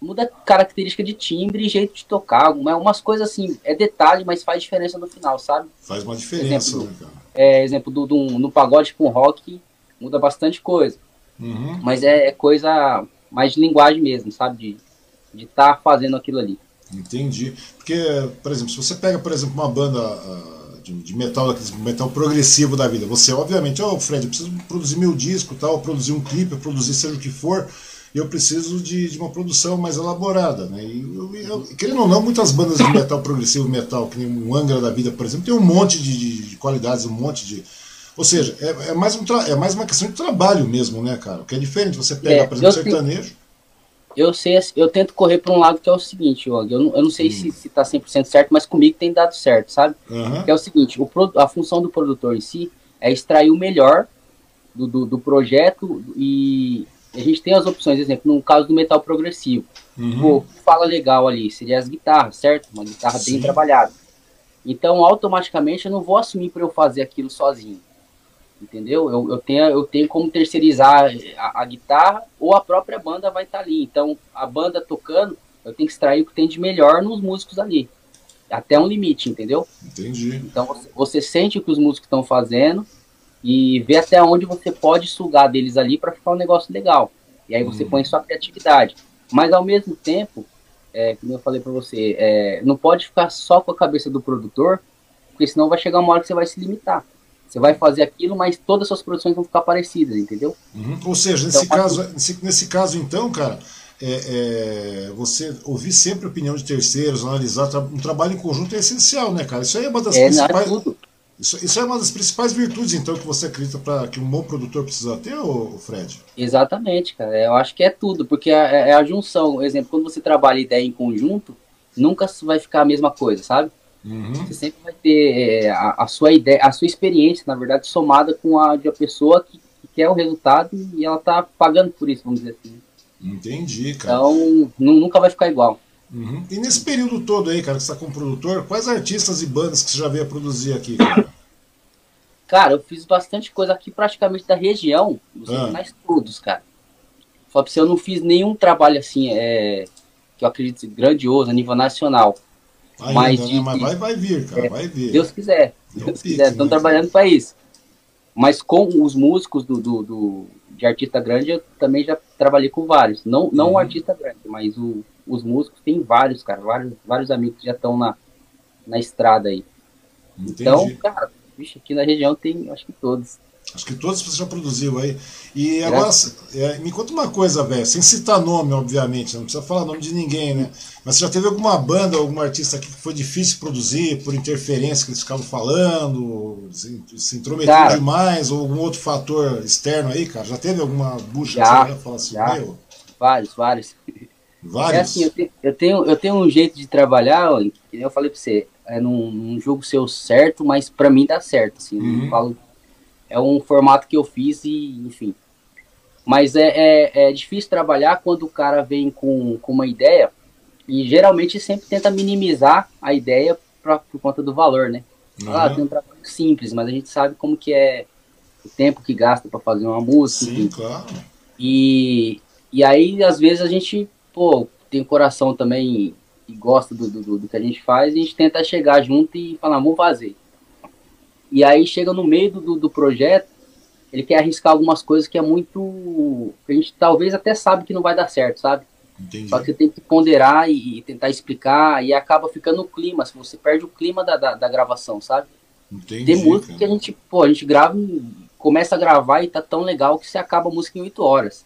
muda característica de timbre e jeito de tocar. Algumas coisas assim, é detalhe, mas faz diferença no final, sabe? Faz uma diferença, exemplo, né, cara? É, exemplo, do, do, no pagode com rock, muda bastante coisa. Uhum. Mas é, é, coisa mais de linguagem mesmo, sabe? De estar tá fazendo aquilo ali. Entendi. Porque, por exemplo, se você pega, por exemplo, uma banda uh, de, de, metal, metal progressivo da vida, você, obviamente, ó, oh, Fred, eu preciso produzir meu disco, tal, produzir um clipe, produzir seja o que for, eu preciso de, de uma produção mais elaborada, né? E, eu, eu, querendo ou não, muitas bandas de metal progressivo, metal, que nem um Angra da vida, por exemplo, tem um monte de, de, de qualidades, um monte de. Ou seja, é, é mais um é mais uma questão de trabalho mesmo, né, cara? O que é diferente, você pegar, é, por exemplo, sertanejo. Eu sei, eu tento correr para um lado que é o seguinte, Og, eu não, eu não sei hum. se, se tá 100% certo, mas comigo tem dado certo, sabe? Uhum. Que é o seguinte, o, a função do produtor em si é extrair o melhor do, do, do projeto e a gente tem as opções, exemplo, no caso do metal progressivo. Uhum. Pô, fala legal ali, seria as guitarras, certo? Uma guitarra Sim. bem trabalhada. Então, automaticamente, eu não vou assumir para eu fazer aquilo sozinho. Entendeu? Eu, eu, tenho, eu tenho como terceirizar a, a guitarra ou a própria banda vai estar tá ali. Então, a banda tocando, eu tenho que extrair o que tem de melhor nos músicos ali. Até um limite, entendeu? Entendi. Então, você, você sente o que os músicos estão fazendo e ver até onde você pode sugar deles ali para ficar um negócio legal. E aí você hum. põe sua criatividade. Mas ao mesmo tempo, é, como eu falei para você, é, não pode ficar só com a cabeça do produtor, porque senão vai chegar uma hora que você vai se limitar. Você vai fazer aquilo, mas todas as suas produções vão ficar parecidas, entendeu? Uhum. Ou seja, nesse, então, caso, nesse, nesse caso, então, cara, é, é, você ouvir sempre a opinião de terceiros, analisar um trabalho em conjunto é essencial, né, cara? Isso aí é uma das é, principais. Isso, isso, é uma das principais virtudes, então, que você acredita para que um bom produtor precisa ter, ô, Fred? Exatamente, cara. Eu acho que é tudo, porque é, é a junção. Por exemplo, quando você trabalha ideia em conjunto, nunca vai ficar a mesma coisa, sabe? Uhum. Você sempre vai ter é, a, a, sua ideia, a sua experiência, na verdade, somada com a de uma pessoa que, que, quer o resultado e ela tá pagando por isso, vamos dizer assim. Entendi, cara. Então, nunca vai ficar igual. Uhum. E nesse período todo aí, cara, que você está como produtor, quais artistas e bandas que você já veio a produzir aqui, cara? Cara, eu fiz bastante coisa aqui praticamente da região, dos ah. mais todos, cara. Só pra você, eu não fiz nenhum trabalho assim, é, que eu acredito grandioso a nível nacional. Ainda, mas, né? mas vai, vai vir, cara, é, vai vir. Deus quiser. Deus, Deus quiser, estão né? trabalhando para isso. Mas com os músicos do, do, do, de artista grande, eu também já trabalhei com vários. Não, não uhum. o artista grande, mas o, os músicos tem vários, cara. Vários, vários amigos que já estão na, na estrada aí. Entendi. Então, cara, vixe, aqui na região tem, acho que todos. Acho que todos você já produziu aí. E agora, é, me conta uma coisa, velho, sem citar nome, obviamente, não precisa falar nome de ninguém, né? Mas você já teve alguma banda, algum artista aqui que foi difícil produzir por interferência que eles ficavam falando, se, se intrometeu demais, ou algum outro fator externo aí, cara? Já teve alguma bucha já, que você falar assim, já. meu? Vários, vários. Vários? É assim, eu, te, eu, tenho, eu tenho um jeito de trabalhar, que eu falei pra você, é num, num jogo seu certo, mas para mim dá certo, assim, uhum. falo, é um formato que eu fiz e, enfim. Mas é, é, é, difícil trabalhar quando o cara vem com, com uma ideia e geralmente sempre tenta minimizar a ideia pra, por conta do valor, né? Uhum. Ah, tem um trabalho simples, mas a gente sabe como que é o tempo que gasta para fazer uma música. Sim, enfim. claro. E, e aí, às vezes, a gente, pô, tem coração também e gosta do, do, do, que a gente faz, a gente tenta chegar junto e falar, vamos fazer. E aí chega no meio do, do projeto, ele quer arriscar algumas coisas que é muito. a gente talvez até sabe que não vai dar certo, sabe? Entendi. Só que você tem que ponderar e, e, tentar explicar, e acaba ficando o clima, se você perde o clima da, da, da gravação, sabe? Entendi, tem música cara. que a gente, pô, a gente grava, começa a gravar e tá tão legal que você acaba a música em 8 horas.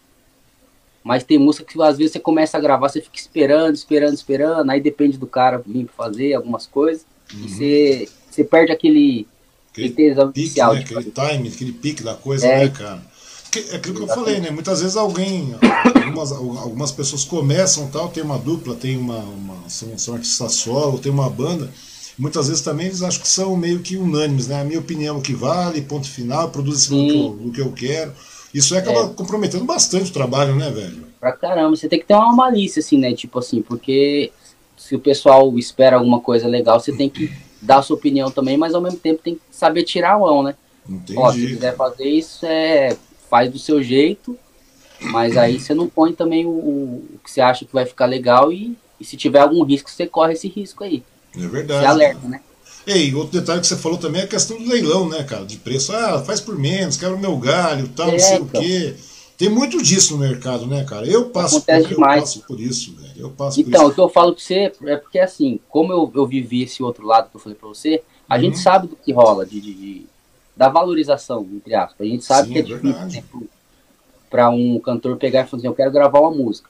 Mas tem música que às vezes você começa a gravar, você fica esperando, esperando, esperando, aí depende do cara vir fazer algumas coisas, uhum. e você, você perde aquele, aquele tesão pique, inicial. Né? Aquele time, aquele pique da coisa, é. né, cara? É aquilo que eu falei, né? Muitas vezes alguém, algumas, algumas pessoas começam tal, tem uma dupla, tem uma, uma são, são artistas solo, tem uma banda. Muitas vezes também eles acham que são meio que unânimes, né? A minha opinião é o que vale, ponto final, produz esse do que eu quero. Isso aí acaba é. comprometendo bastante o trabalho, né, velho? Pra caramba, você tem que ter uma malícia, assim, né? Tipo assim, porque se o pessoal espera alguma coisa legal, você tem que dar a sua opinião também, mas ao mesmo tempo tem que saber tirar a mão, né? Entendi. Ó, se quiser fazer isso, é, faz do seu jeito, mas aí você não põe também o, o que você acha que vai ficar legal e, e, se tiver algum risco, você corre esse risco aí. É verdade. Você alerta, né? Ei, outro detalhe que você falou também é a questão do leilão, né, cara? De preço. Ah, faz por menos, quebra o meu galho, tal, é, não sei então. o quê. Tem muito disso no mercado, né, cara? Eu passo, por, eu passo por isso, velho. Eu passo então, o que eu falo pra você é porque, assim, como eu, eu vivi esse outro lado que eu falei pra você, a uhum. gente sabe do que rola, de, de, de, da valorização, entre aspas. A gente sabe Sim, que é, é difícil né, para um cantor pegar e falar assim, eu quero gravar uma música.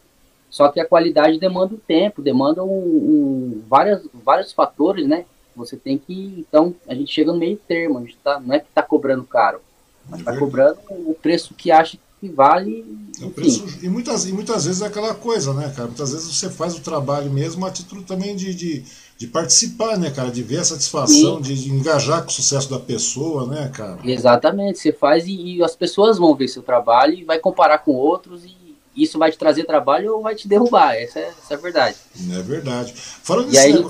Só que a qualidade demanda o tempo, demanda um, um, várias, vários fatores, né? Você tem que. Então, a gente chega no meio termo, a gente tá, não é que está cobrando caro, mas está é cobrando o preço que acha que vale. É preço, e, muitas, e muitas vezes é aquela coisa, né, cara? Muitas vezes você faz o trabalho mesmo a título também de, de, de participar, né, cara? De ver a satisfação, de, de, engajar com o sucesso da pessoa, né, cara? Exatamente, você faz e, e as pessoas vão ver seu trabalho e vai comparar com outros e isso vai te trazer trabalho ou vai te derrubar. Essa é, essa é a verdade. É verdade. Falando nisso, aí,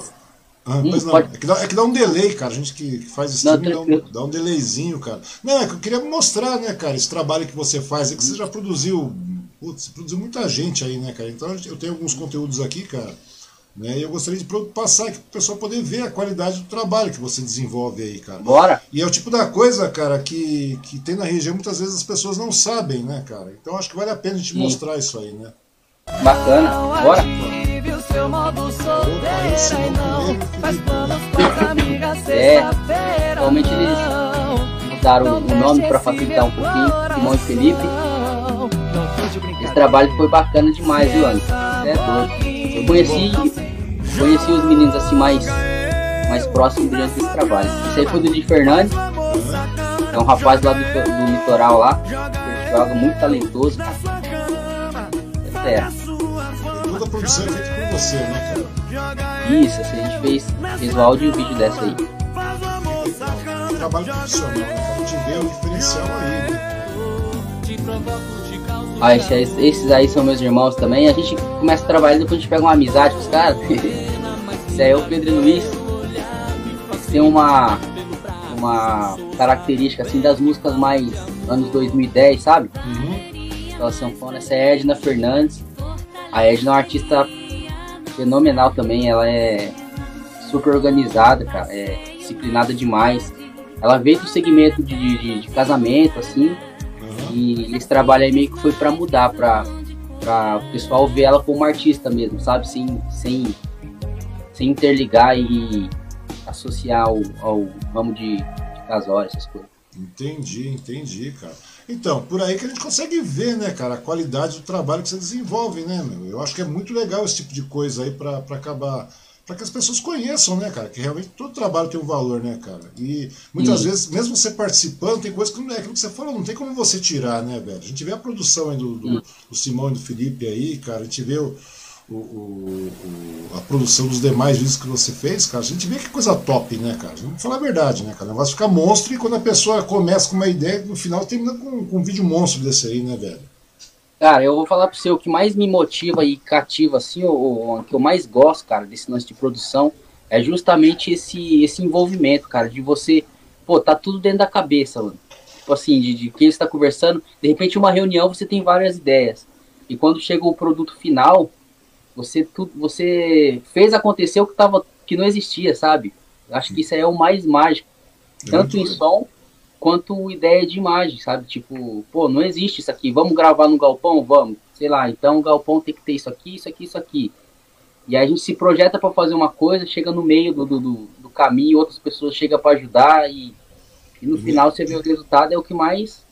ah, hum, não, pode... é, que dá, é, que dá, um delay, cara. A gente que faz streaming dá, um, dá um delayzinho, cara. Não, é que eu queria mostrar, né, cara, esse trabalho que você faz, é que você já produziu. Putz, você produziu muita gente aí, né, cara? Então eu tenho alguns conteúdos aqui, cara. Né, e eu gostaria de passar aqui para o pessoal poder ver a qualidade do trabalho que você desenvolve aí, cara. Bora! E é o tipo da coisa, cara, que, que tem na região muitas vezes as pessoas não sabem, né, cara? Então acho que vale a pena a gente Sim. mostrar isso aí, né? Bacana, bora! É, realmente eles mudaram o nome para facilitar um pouquinho, Simão e Felipe. Esse trabalho foi bacana demais, viu, Anderson? É. Eu conheci, conheci os meninos assim mais, mais próximos durante esse trabalho. Esse aí foi do Di Fernandes, é um rapaz lá do, do litoral lá, joga muito talentoso, cara. É Toda a produção é feita por você, né, cara? Isso, assim, a gente fez, fez o áudio e o vídeo dessa aí. Trabalho profissional, né? A gente vê o diferencial aí, né? Ah, esses, esses aí são meus irmãos também. A gente começa a trabalhar depois a gente pega uma amizade com os caras. Esse aí é o Pedro Luiz. Tem uma, uma característica assim das músicas mais anos 2010, sabe? Uhum. Aquela sanfona. Essa é a Edna Fernandes. A Edna é uma artista fenomenal também. Ela é super organizada, cara. É disciplinada demais. Ela veio do segmento de, de, de casamento, assim e esse trabalho aí meio que foi para mudar, para o pessoal ver ela como artista mesmo, sabe? Sem, sem, sem interligar e associar ao, ao ramo de, de casório, essas coisas. Entendi, entendi, cara. Então, por aí que a gente consegue ver, né, cara, a qualidade do trabalho que você desenvolve, né, meu? Eu acho que é muito legal esse tipo de coisa aí para acabar para que as pessoas conheçam, né, cara? Que realmente todo trabalho tem um valor, né, cara? E muitas uhum. vezes, mesmo você participando, tem coisas que não é aquilo que você fala, não tem como você tirar, né, velho? A gente vê a produção aí do, do, do Simão e do Felipe aí, cara, a gente vê o, o, o, a produção dos demais vídeos que você fez, cara, a gente vê que coisa top, né, cara? Vamos falar a verdade, né, cara? O negócio fica monstro e quando a pessoa começa com uma ideia, no final termina com, com um vídeo monstro desse aí, né, velho? Cara, eu vou falar pro você, o que mais me motiva e cativa, assim, o, o que eu mais gosto, cara, desse lance de produção, é justamente esse, esse envolvimento, cara, de você, pô, tá tudo dentro da cabeça, mano. Tipo assim, de, de quem está conversando, de repente uma reunião você tem várias ideias. E quando chega o produto final, você tudo, você fez acontecer o que tava que não existia, sabe? Acho que isso aí é o mais mágico. Tanto em som quanto ideia de imagem, sabe? Tipo, pô, não existe isso aqui, vamos gravar no galpão? Vamos. Sei lá, então o galpão tem que ter isso aqui, isso aqui, isso aqui. E aí a gente se projeta para fazer uma coisa, chega no meio do, do, do caminho, outras pessoas chegam para ajudar e, e no e final você vê o resultado, é o que mais,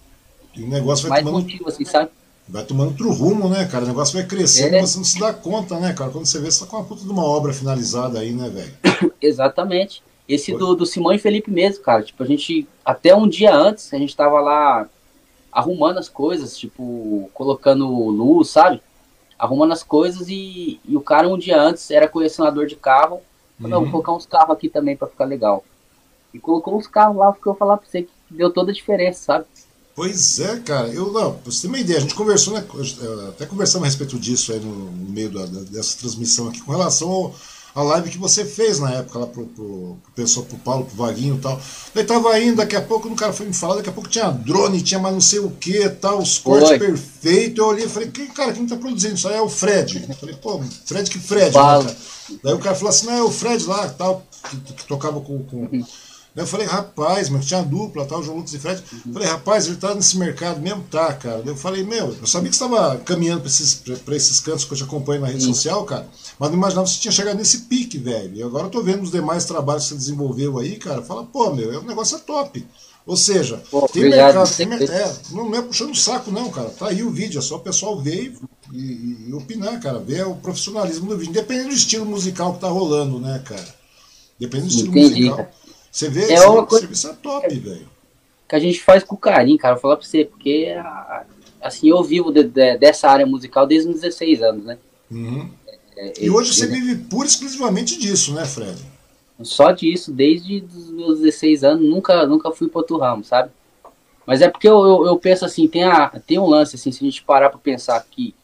e o negócio vai mais tomando, motivo, assim, sabe? Vai tomando outro rumo, né, cara? O negócio vai crescendo, é. você não se dá conta, né, cara? Quando você vê, você tá com uma puta de uma obra finalizada aí, né, velho? Exatamente. Esse do, do Simão e Felipe mesmo, cara. Tipo, a gente, até um dia antes, a gente tava lá arrumando as coisas, tipo, colocando luz, sabe? Arrumando as coisas e, e o cara um dia antes era colecionador de carro. Falou, uhum. vou colocar uns carros aqui também para ficar legal. E colocou uns carros lá, porque eu falar pra você que deu toda a diferença, sabe? Pois é, cara. Eu não, pra você ter uma ideia, a gente conversou, né? Até conversamos a respeito disso aí no, no meio da, dessa transmissão aqui, com relação ao a live que você fez na época lá pro, pro, pro pessoal, pro Paulo, pro Vaguinho e tal. Daí tava indo, daqui a pouco o cara foi me falar, daqui a pouco tinha drone, tinha mais não sei o que tal, os cortes perfeitos. Eu olhei e falei, quem, cara, quem tá produzindo isso aí é o Fred. Eu falei, pô, Fred que Fred, né, Daí o cara falou assim, não, é o Fred lá, tal, que, que tocava com, com, uhum. Eu falei, rapaz, mas tinha dupla, tal, João Lucas e Fred. Uhum. Falei, rapaz, ele tá nesse mercado mesmo? Tá, cara. Eu falei, meu, eu sabia que você estava caminhando para esses, esses cantos que eu te acompanho na rede uhum. social, cara, mas não imaginava que você tinha chegado nesse pique, velho. E agora eu tô vendo os demais trabalhos que você desenvolveu aí, cara. Fala, pô, meu, o negócio é top. Ou seja, pô, tem obrigado, mercado, tem, tem é, não é puxando o saco, não, cara. Tá aí o vídeo, é só o pessoal ver e, e, e opinar, cara. Ver o profissionalismo do vídeo, independente do estilo musical que tá rolando, né, cara? Dependendo do estilo Entendi, musical. Você vê, é você, coisa isso é top, velho. Que a gente faz com carinho, cara. Vou falar pra você, porque assim, eu vivo de, de, dessa área musical desde os 16 anos, né? Uhum. É, e hoje você vive pura exclusivamente disso, né, Fred? Só disso, desde os meus 16 anos, nunca, nunca fui para outro ramo, sabe? Mas é porque eu, eu, eu, penso assim, tem, a, tem um lance, assim, se a gente parar para pensar que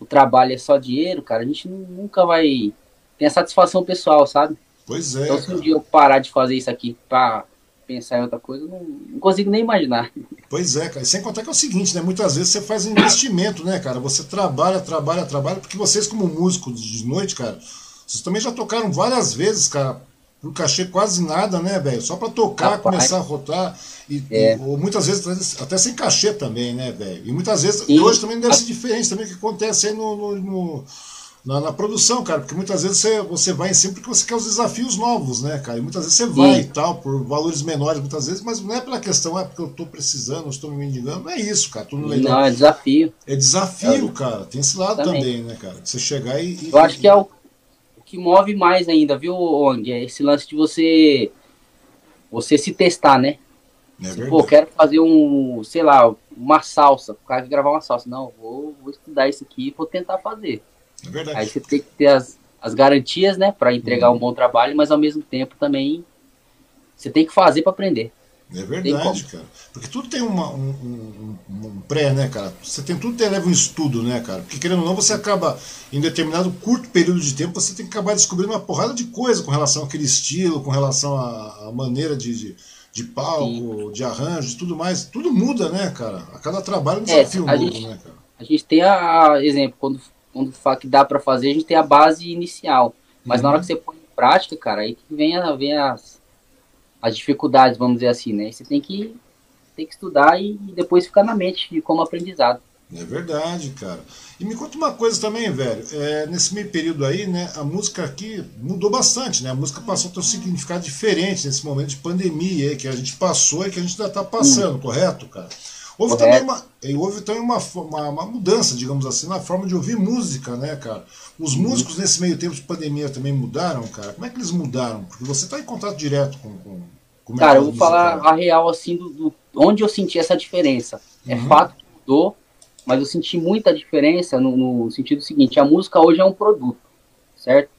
o trabalho é só dinheiro, cara, a gente nunca vai ter a satisfação pessoal, sabe? Pois é. Então, se um dia eu parar de fazer isso aqui para pensar em outra coisa, não, não, consigo nem imaginar. Pois é, cara. sem contar que é o seguinte, né? Muitas vezes você faz um investimento, né, cara? Você trabalha, trabalha, trabalha, porque vocês, como músicos de noite, cara, vocês também já tocaram várias vezes, cara, por cachê quase nada, né, velho? Só para tocar, Rapaz, começar a rotar. E, é. ou muitas vezes até sem cachê também, né, velho? E muitas vezes. E hoje também deve ser diferente também o que acontece aí no, no, no na, na, produção, cara, porque muitas vezes você, você vai em cima porque você quer os desafios novos, né, cara? E muitas vezes você vai Sim. e tal, por valores menores, muitas vezes, mas não é pela questão, é porque eu tô precisando, estou me mendigando, não é isso, cara. Tudo legal. Não, é desafio. É desafio, é. cara. Tem esse lado também, também né, cara? Você chegar e. Eu e, acho que é o, que move mais ainda, viu, Ong? É esse lance de você. Você se testar, né? É se, pô, quero fazer um, sei lá, uma salsa. O cara quer gravar uma salsa. Não, vou, vou estudar isso aqui e vou tentar fazer. É verdade. Aí você tem que ter as, as garantias, né, para entregar uhum. um bom trabalho, mas ao mesmo tempo também você tem que fazer para aprender. É verdade, cara. Porque tudo tem uma, um, um, um, pré, né, cara? Você tem tudo tem, leva um estudo, né, cara? Porque querendo ou não, você acaba, em determinado curto período de tempo, você tem que acabar descobrindo uma porrada de coisa com relação àquele estilo, com relação à, à maneira de, de, de palco, Sim. de arranjo, de tudo mais. Tudo muda, né, cara? A cada trabalho é um desafio é, novo, gente, né, cara? A gente tem a, exemplo, quando quando fala que dá para fazer, a gente tem a base inicial. Mas uhum. na hora que você põe em prática, cara, aí que vem, a, vem as, as dificuldades, vamos dizer assim, né? Você tem que, tem que estudar e, e depois ficar na mente de como aprendizado. É verdade, cara. E me conta uma coisa também, velho. É, nesse meio período aí, né, a música aqui mudou bastante, né? A música passou a ter um significado diferente nesse momento de pandemia aí, que a gente passou e que a gente ainda está passando, hum. correto, cara? Houve também, uma, houve também uma, uma, uma, mudança, digamos assim, na forma de ouvir música, né, cara? Os uhum. músicos nesse meio tempo de pandemia também mudaram, cara? Como é que eles mudaram? Porque você está em contato direto com. com, com cara, eu vou falar a real, assim, do, do, onde eu senti essa diferença. É uhum. É fato que mudou, mas eu senti muita diferença no, no, sentido seguinte: a música hoje é um produto, certo?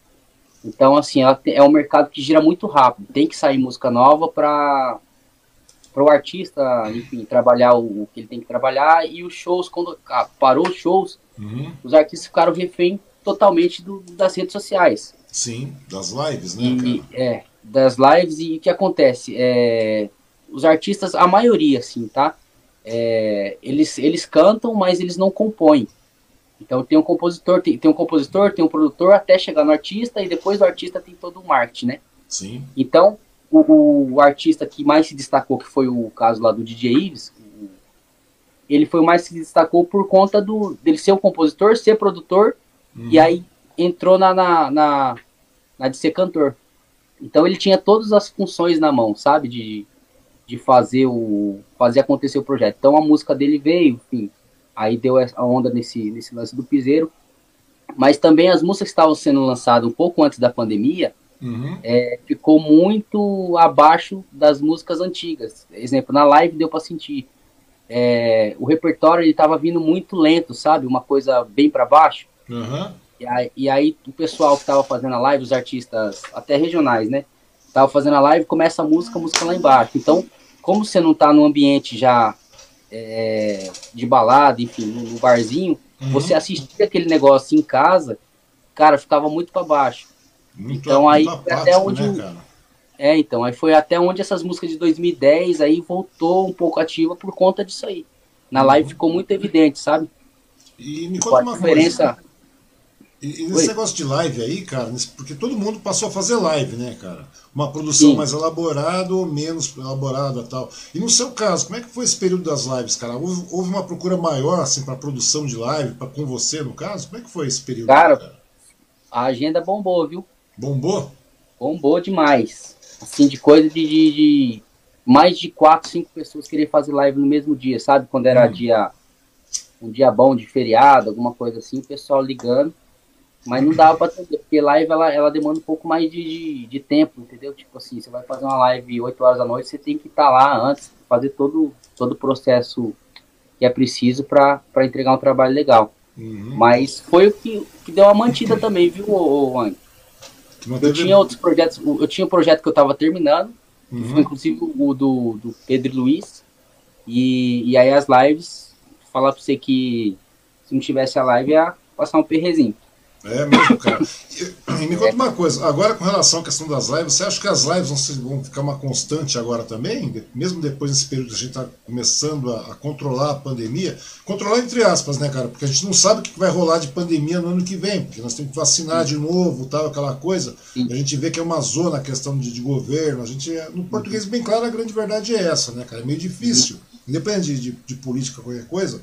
Então, assim, ela é um mercado que gira muito rápido. Tem que sair música nova para para o artista, enfim, trabalhar o, o, que ele tem que trabalhar e os shows, quando ah, parou os shows, uhum. os artistas ficaram refém totalmente do, das redes sociais. Sim, das lives, né? E, é, das lives e o que acontece? É, os artistas, a maioria, assim, tá? É, eles, eles cantam, mas eles não compõem. Então tem um compositor, tem, tem um compositor, tem um produtor até chegar no artista e depois do artista tem todo o marketing, né? Sim. Então o, o, artista que mais se destacou, que foi o caso lá do DJ Ives, ele foi o mais que se destacou por conta do, dele ser o compositor, ser produtor, uhum. e aí entrou na, na, na, na, de ser cantor. Então ele tinha todas as funções na mão, sabe? De, de fazer, o, fazer acontecer o projeto. Então a música dele veio, enfim, aí deu a onda nesse, nesse lance do piseiro. Mas também as músicas que estavam sendo lançadas um pouco antes da pandemia, Uhum. É, ficou muito abaixo das músicas antigas. Exemplo, na live deu para sentir. É, o repertório ele tava vindo muito lento, sabe? Uma coisa bem para baixo. Uhum. E, aí, e, aí, o pessoal que tava fazendo a live, os artistas até regionais, né? Tava fazendo a live, começa a música, a música lá embaixo. Então, como você não tá num ambiente já é, de balada, enfim, no, barzinho, uhum. você assistia aquele negócio em casa, cara, ficava muito para baixo. Muito, então aí apático, até onde né, é, então aí foi até onde essas músicas de 2010 aí voltou um pouco ativa por conta disso aí. Na uhum. live ficou muito evidente, sabe? E me conta uma diferença... coisa. E, e nesse negócio de live aí, cara, porque todo mundo passou a fazer live, né, cara? Uma produção Sim. mais elaborada ou menos elaborada tal. E no seu caso, como é que foi esse período das lives, cara? Houve, houve uma procura maior, assim, para produção de live, pra, com você, no caso? Como é que foi esse período? Cara, cara? a agenda bombou, viu? Bombou? Bombou demais. Assim, de coisa de, de, de mais de quatro, cinco pessoas querer fazer live no mesmo dia, sabe? Quando era hum. dia um dia bom de feriado, alguma coisa assim, o pessoal ligando. Mas não dava pra atender, porque live ela, ela demanda um pouco mais de, de, de, tempo, entendeu? Tipo assim, você vai fazer uma live 8 horas da noite, você tem que estar tá lá antes, fazer todo, todo o processo que é preciso para entregar um trabalho legal. Uhum. Mas foi o que, que deu uma mantida também, viu, Wang? Eu tinha outros projetos, eu tinha um projeto que eu estava terminando, uhum. inclusive o do, do Pedro Luiz, e, e aí as lives, falar para você que se não tivesse a live ia passar um perrezinho. É mesmo, cara. E, e me conta uma coisa, agora com relação à questão das lives, você acha que as lives vão, vão ficar uma constante agora também? Mesmo depois desse período que a gente está começando a, a, controlar a pandemia? Controlar entre aspas, né, cara? Porque a gente não sabe o que vai rolar de pandemia no ano que vem, porque nós temos que vacinar de novo, tal, aquela coisa. A gente vê que é uma zona a questão de, de governo. A gente, no português, bem claro, a grande verdade é essa, né, cara? É meio difícil. Independente de, de, de política, qualquer coisa,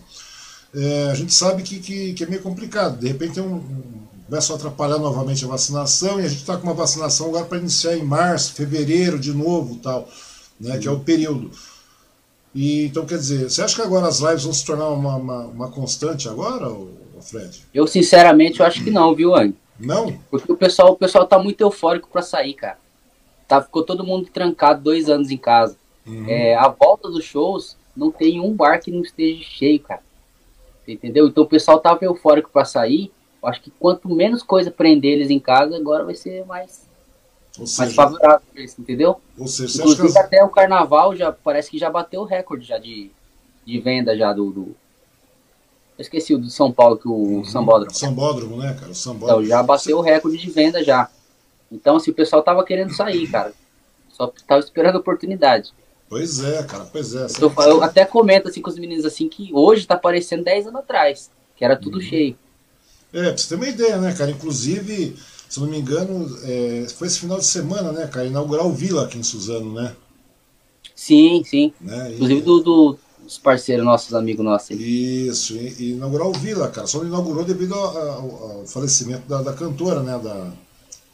é, a gente sabe que, que, que, é meio complicado. De repente um, um, vai só atrapalhar novamente a vacinação, e a gente está com uma vacinação agora para iniciar em março, fevereiro de novo, tal, né, que é o período. E, então, quer dizer, você acha que agora as lives vão se tornar uma, uma, uma constante agora, Fred? Eu, sinceramente, eu acho que não, viu, Anny? Não? Porque o pessoal, o pessoal tá muito eufórico para sair, cara. Tá, ficou todo mundo trancado dois anos em casa. Uhum. É, a volta dos shows, não tem um bar que não esteja cheio, cara. Entendeu? Então o pessoal tava eufórico para sair. Acho que quanto menos coisa prender eles em casa, agora vai ser mais, seja, mais favorável pra eles, entendeu? Ou seja, Inclusive, que... até o carnaval já parece que já bateu o recorde já de, de venda já do, do... Eu esqueci o do São Paulo, que o uhum. Sambódromo. Sambódromo, né, cara? O Sambódromo. Então, já bateu o recorde de venda já. Então, assim, o pessoal tava querendo sair, cara. Só tava esperando a oportunidade. Pois é, cara, pois é. Eu, eu, até comento assim com os meninos assim que hoje tá parecendo 10 anos atrás, que era tudo uhum. cheio. É, pra você ter uma ideia, né, cara? Inclusive, se não me engano, é, foi esse final de semana, né, cara? Inaugurar o Vila aqui em Suzano, né? Sim, sim. Né? Inclusive do, do, dos parceiros nossos, amigos nossos. Isso, e, e, inaugurar o Vila, cara. Só não inaugurou devido ao, ao, ao falecimento da, da, cantora, né? Da,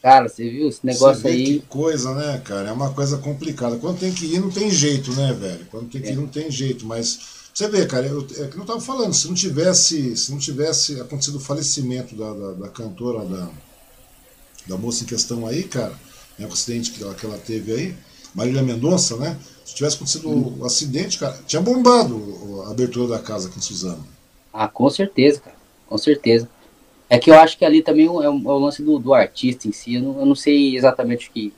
Cara, você viu esse negócio aí? Que coisa, né, cara? É uma coisa complicada. Quando tem que ir, não tem jeito, né, velho? Quando tem que ir, não tem jeito. Mas você vê, cara, eu, é que eu tava falando, se não tivesse, se não tivesse acontecido o falecimento da, da, da cantora, da, da moça em questão aí, cara, né, o acidente que ela, que ela teve aí, Marília Mendonça, né? Se tivesse acontecido o acidente, cara, tinha bombado a abertura da casa aqui em Suzano. Ah, com certeza, cara. Com certeza. É que eu acho que ali também é o, é o lance do, do, artista em si. Eu não, eu não, sei exatamente o que,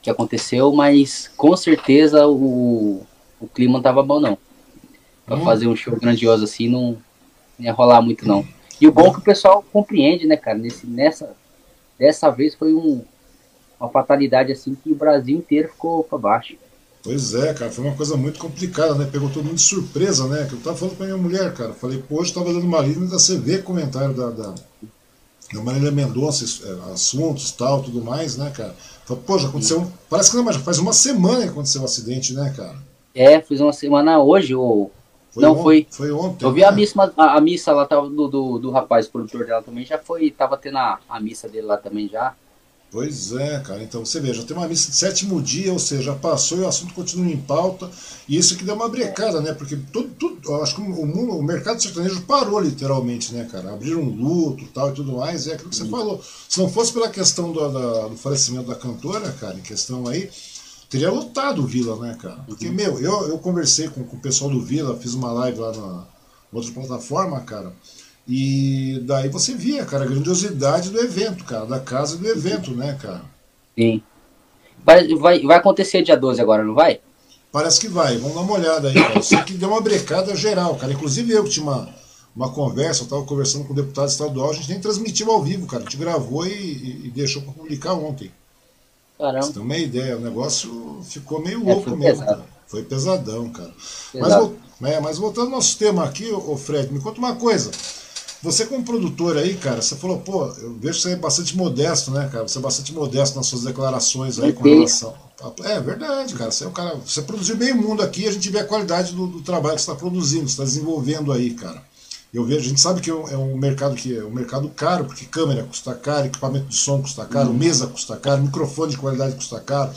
que aconteceu, mas com certeza o, o clima não tava bom, não. Pra hum. fazer um show grandioso assim, não, ia rolar muito, não. E o bom é que o pessoal compreende, né, cara? Nesse, nessa, dessa vez foi um, uma fatalidade assim que o Brasil inteiro ficou para baixo. Pois é, cara, foi uma coisa muito complicada, né? Pegou todo mundo de surpresa, né? Que eu tava falando pra minha mulher, cara. Falei, pô, hoje tava dando uma lida da CV comentário da, da, da Marília Mendonça, é, assuntos tal, tudo mais, né, cara? Falei, pô, já aconteceu. Parece que não, mas já faz uma semana que aconteceu o um acidente, né, cara? É, fiz uma semana hoje, ou. Foi não, foi. Foi ontem. Eu vi né? a, missa, a, a, missa lá tava, do, do, do rapaz, o produtor dela também, já foi. Tava tendo a, a missa dele lá também já. Pois é, cara. Então você veja, tem uma missa de sétimo dia, ou seja, passou e o assunto continua em pauta. E isso que deu uma brecada, né? Porque tudo, tudo acho que o, mundo, o mercado sertanejo parou literalmente, né, cara? Abriram um luto tal e tudo mais. É aquilo que você uhum. falou. Se não fosse pela questão do, da, do falecimento da cantora, cara, em questão aí, teria lotado o Vila, né, cara? Porque, uhum. meu, eu, eu conversei com, com o pessoal do Vila, fiz uma live lá na outra plataforma, cara. E daí você via, cara, a grandiosidade do evento, cara, da casa do evento, né, cara? Sim. Vai, vai, vai acontecer dia 12 agora, não vai? Parece que vai, vamos dar uma olhada aí, cara. Eu sei que deu uma brecada geral, cara. Inclusive eu que tinha uma, uma conversa, eu tava conversando com o deputado estadual, a gente nem transmitiu ao vivo, cara. A gente gravou e, e, e deixou para publicar ontem. Caramba. Você tem uma ideia, o negócio ficou meio é, louco é, mesmo, pesado. cara. Foi pesadão, cara. Pesado. Mas, é, mas voltando ao nosso tema aqui, ô Fred, me conta uma coisa. Você como produtor aí, cara, você falou, pô, eu vejo que você é bastante modesto, né, cara? Você é bastante modesto nas suas declarações aí com relação. É verdade, cara. Você é um cara. Você produziu meio mundo aqui, a gente vê a qualidade do, do trabalho que você está produzindo, você está desenvolvendo aí, cara. Eu vejo, a gente sabe que é um, é mercado que é um mercado caro, porque câmera custa caro, equipamento de som custa caro, uhum. mesa custa caro, microfone de qualidade custa caro,